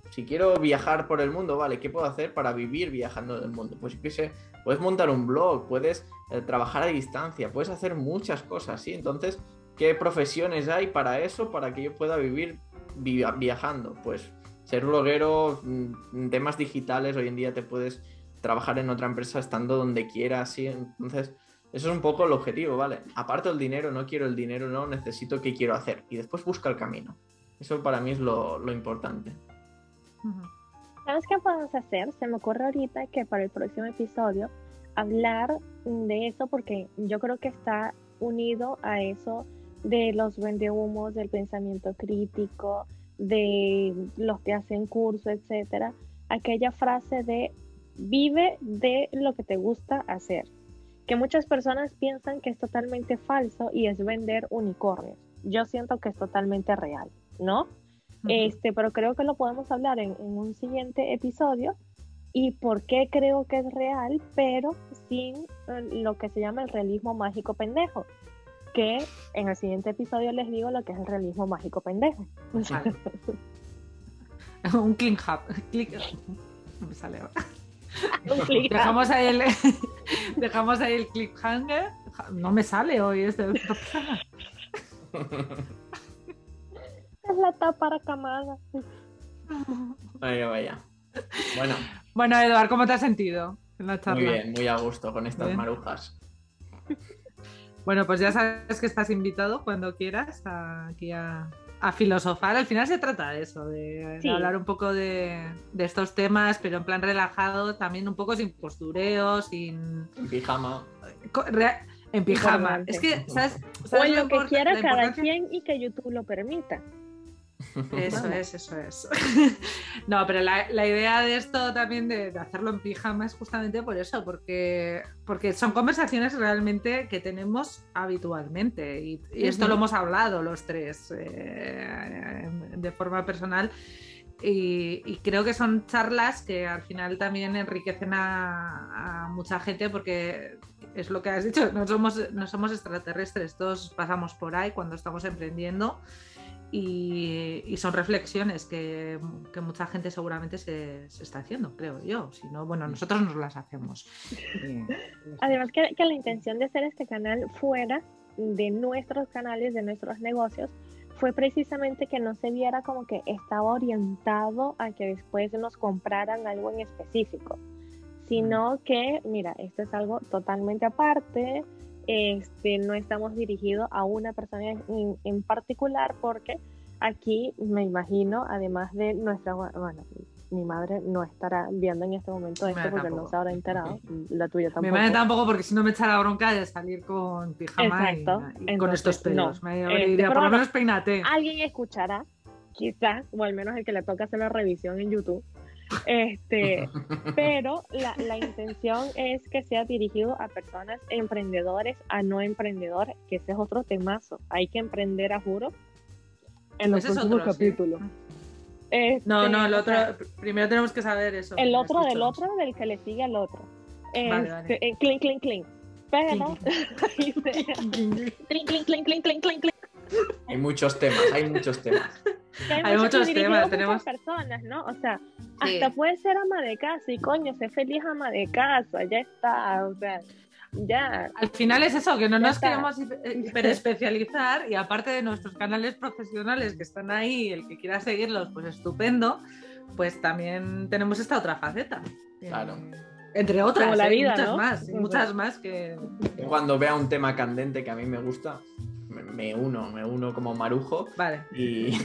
Si quiero viajar por el mundo, vale, ¿qué puedo hacer para vivir viajando del mundo? Pues yo sé, puedes montar un blog, puedes eh, trabajar a distancia, puedes hacer muchas cosas, ¿sí? Entonces, ¿qué profesiones hay para eso, para que yo pueda vivir viajando? Pues ser bloguero, mm, temas digitales, hoy en día te puedes trabajar en otra empresa estando donde quieras, ¿sí? Entonces, eso es un poco el objetivo, ¿vale? Aparto el dinero, no quiero el dinero, no, necesito qué quiero hacer. Y después busca el camino. Eso para mí es lo, lo importante. ¿Sabes qué podemos hacer? Se me ocurre ahorita que para el próximo episodio hablar de eso porque yo creo que está unido a eso de los vendehumos, del pensamiento crítico, de los que hacen curso, etcétera, aquella frase de vive de lo que te gusta hacer, que muchas personas piensan que es totalmente falso y es vender unicornios. Yo siento que es totalmente real, ¿no? Este, pero creo que lo podemos hablar en, en un siguiente episodio y por qué creo que es real, pero sin eh, lo que se llama el realismo mágico pendejo. Que en el siguiente episodio les digo lo que es el realismo mágico pendejo. Vale. un click hub. Click... No me sale ahora. Dejamos ahí el, dejamos ahí el cliffhanger. No me sale hoy este. Es la tapa camada. Vaya, vaya. Bueno, Bueno, Eduard, ¿cómo te has sentido en la charla? muy bien, muy a gusto con estas Bien. marujas. Bueno, pues ya sabes que estás invitado cuando quieras a- aquí a, a filosofar. Al final se trata de eso, de, hablar un poco de, de estos temas, pero en plan relajado, también un poco sin postureo, sin... En pijama. re- en pijama. Importante. Es que, ¿sabes? O ¿sabes en lo que quiera cada quien y que YouTube lo permita. Eso es, eso es. no, pero la, la idea de esto también de, de hacerlo en pijama es justamente por eso, porque, porque son conversaciones realmente que tenemos habitualmente y, y esto Ujú. lo hemos hablado los tres eh, de forma personal. Y, y creo que son charlas que al final también enriquecen a, a mucha gente porque es lo que has dicho, no somos, no somos extraterrestres, todos pasamos por ahí cuando estamos emprendiendo y, y son reflexiones que, que mucha gente seguramente se, se está haciendo, creo yo. Si no, bueno, nosotros nos las hacemos. Además que, que la intención de hacer este canal fuera de nuestros canales, de nuestros negocios, fue precisamente que no se viera como que estaba orientado a que después nos compraran algo en específico, sino que, mira, esto es algo totalmente aparte, este, no estamos dirigidos a una persona en, en particular porque aquí me imagino, además de nuestra, bueno, mi madre no estará viendo en este momento Mi esto porque no se habrá enterado, la tuya Mi tampoco. madre tampoco, porque si no me echa la bronca de salir con pijama y- Exacto. y, con Entonces, estos pelos. no. Me Este, diría, pero por lo menos peínate. alguien escuchará, quizás, o al menos el que le toca hacer la revisión en YouTube. Este, pero la, la intención es que sea dirigido a personas emprendedores, a no emprendedores, que ese es otro temazo. Hay que emprender a juro en los Ese es próximos otro, sí. capítulos. Este, No, no, el o otro, sea, primero tenemos que saber eso. el otro del otro del que le sigue al otro. Vale, Este, vale. eh, clink, clink, clink. Pero, clink, clink, clink, clink, clink, clink, clink. Hay muchos temas, hay muchos temas. Que Hay muchos temas, tenemos- muchas personas, ¿no? O sea, Sí. hasta puede ser ama de casa y coño, sé feliz ama de casa, ya está, o sea, ya. Al final es eso, que no Ya nos está. queremos hiperespecializar y aparte de nuestros canales profesionales que están ahí, el que quiera seguirlos, pues estupendo, pues también tenemos esta otra faceta. Claro. Eh, Entre otras, Como la vida, muchas ¿no? más, muchas más que... Yo Cuando vea un tema candente que a mí me gusta, me, me uno, me uno como marujo Vale. y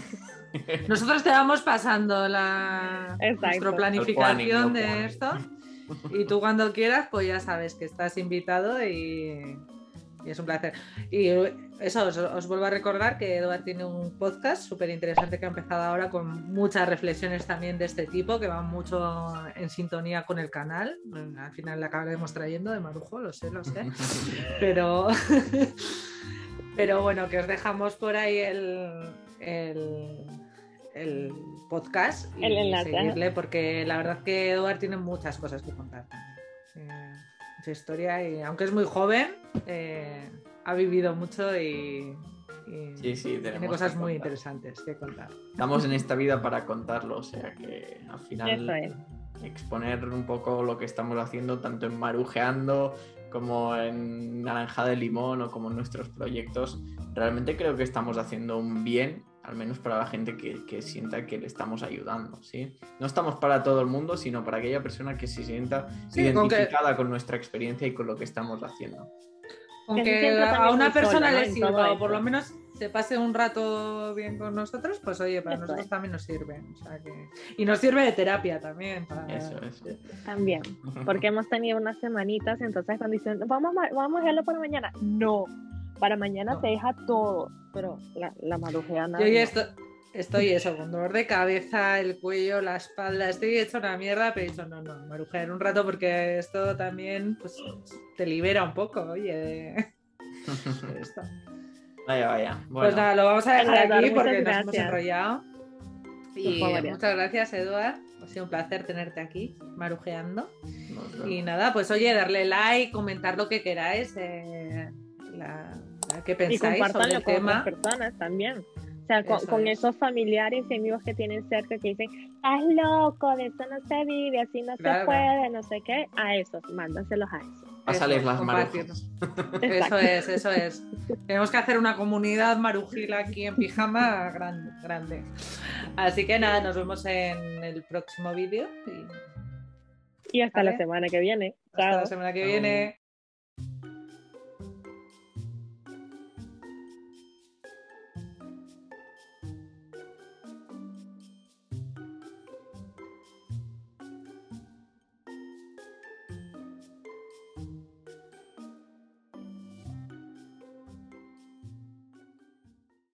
Nosotros te vamos pasando la Exacto. nuestra planificación planning, de esto y tú cuando quieras pues ya sabes que estás invitado y, y es un placer. Y eso, os, os vuelvo a recordar que Eduard tiene un podcast súper interesante que ha empezado ahora con muchas reflexiones también de este tipo que van mucho en sintonía con el canal. Al final le acabaremos trayendo de Marujo, lo sé, lo sé. Pero, pero bueno, que os dejamos por ahí el, el, el podcast y El enlace, ajá. seguirle, porque la verdad que Eduard tiene muchas cosas que contar también. Eh, su historia, y aunque es muy joven, eh, ha vivido mucho y, y Sí, sí, tiene cosas muy interesantes que contar. estamos en esta vida para contarlo, o sea que al final es. exponer un poco lo que estamos haciendo, tanto en Marujeando como en Naranja de Limón o como en nuestros proyectos, realmente creo que estamos haciendo un bien, al menos para la gente que, que sienta que le estamos ayudando, ¿sí? No estamos para todo el mundo, sino para aquella persona que se sienta Sí, con que- identificada con nuestra experiencia y con lo que estamos haciendo. Con Que se que sienta a una persona sola, ¿no? le sirva o por lo menos se pase un rato bien con nosotros, pues oye, para Eso nosotros es. también nos sirve. o sea que- Y nos sirve de terapia también. para- Eso es. También, porque hemos tenido unas semanitas, entonces cuando dicen, vamos a, vamos a la mañana, no, para mañana te deja todo, pero la, la marujea nada. Yo ya no. estoy, estoy eso, con dolor de cabeza, el cuello, la espalda, estoy hecho una mierda, pero he dicho, no, no, marujear un rato porque esto también pues, te libera un poco, oye, de, de esto. Vaya, vaya. Pues nada, lo vamos a dejar Eduardo, aquí porque nos hemos enrollado. Y muchas gracias, Eduard. Ha sido un placer tenerte aquí, marujeando. Y nada, pues oye, darle like, comentar lo que queráis, eh, la, la que Y pensáis sobre compártanlo el con tema. personas también. O sea, con, Eso con es. esos familiares y amigos que tienen cerca que dicen, estás loco, de eso no se vive, así no Claro. se puede, no sé qué, a esos, mándaselos a esos. Pásales Eso, las marujas. Eso es, eso es. Tenemos que hacer una comunidad marujila aquí en pijama grande. grande. Así que nada, nos vemos en el próximo vídeo y Y hasta Vale. la semana que viene. hasta Chao. la semana que viene.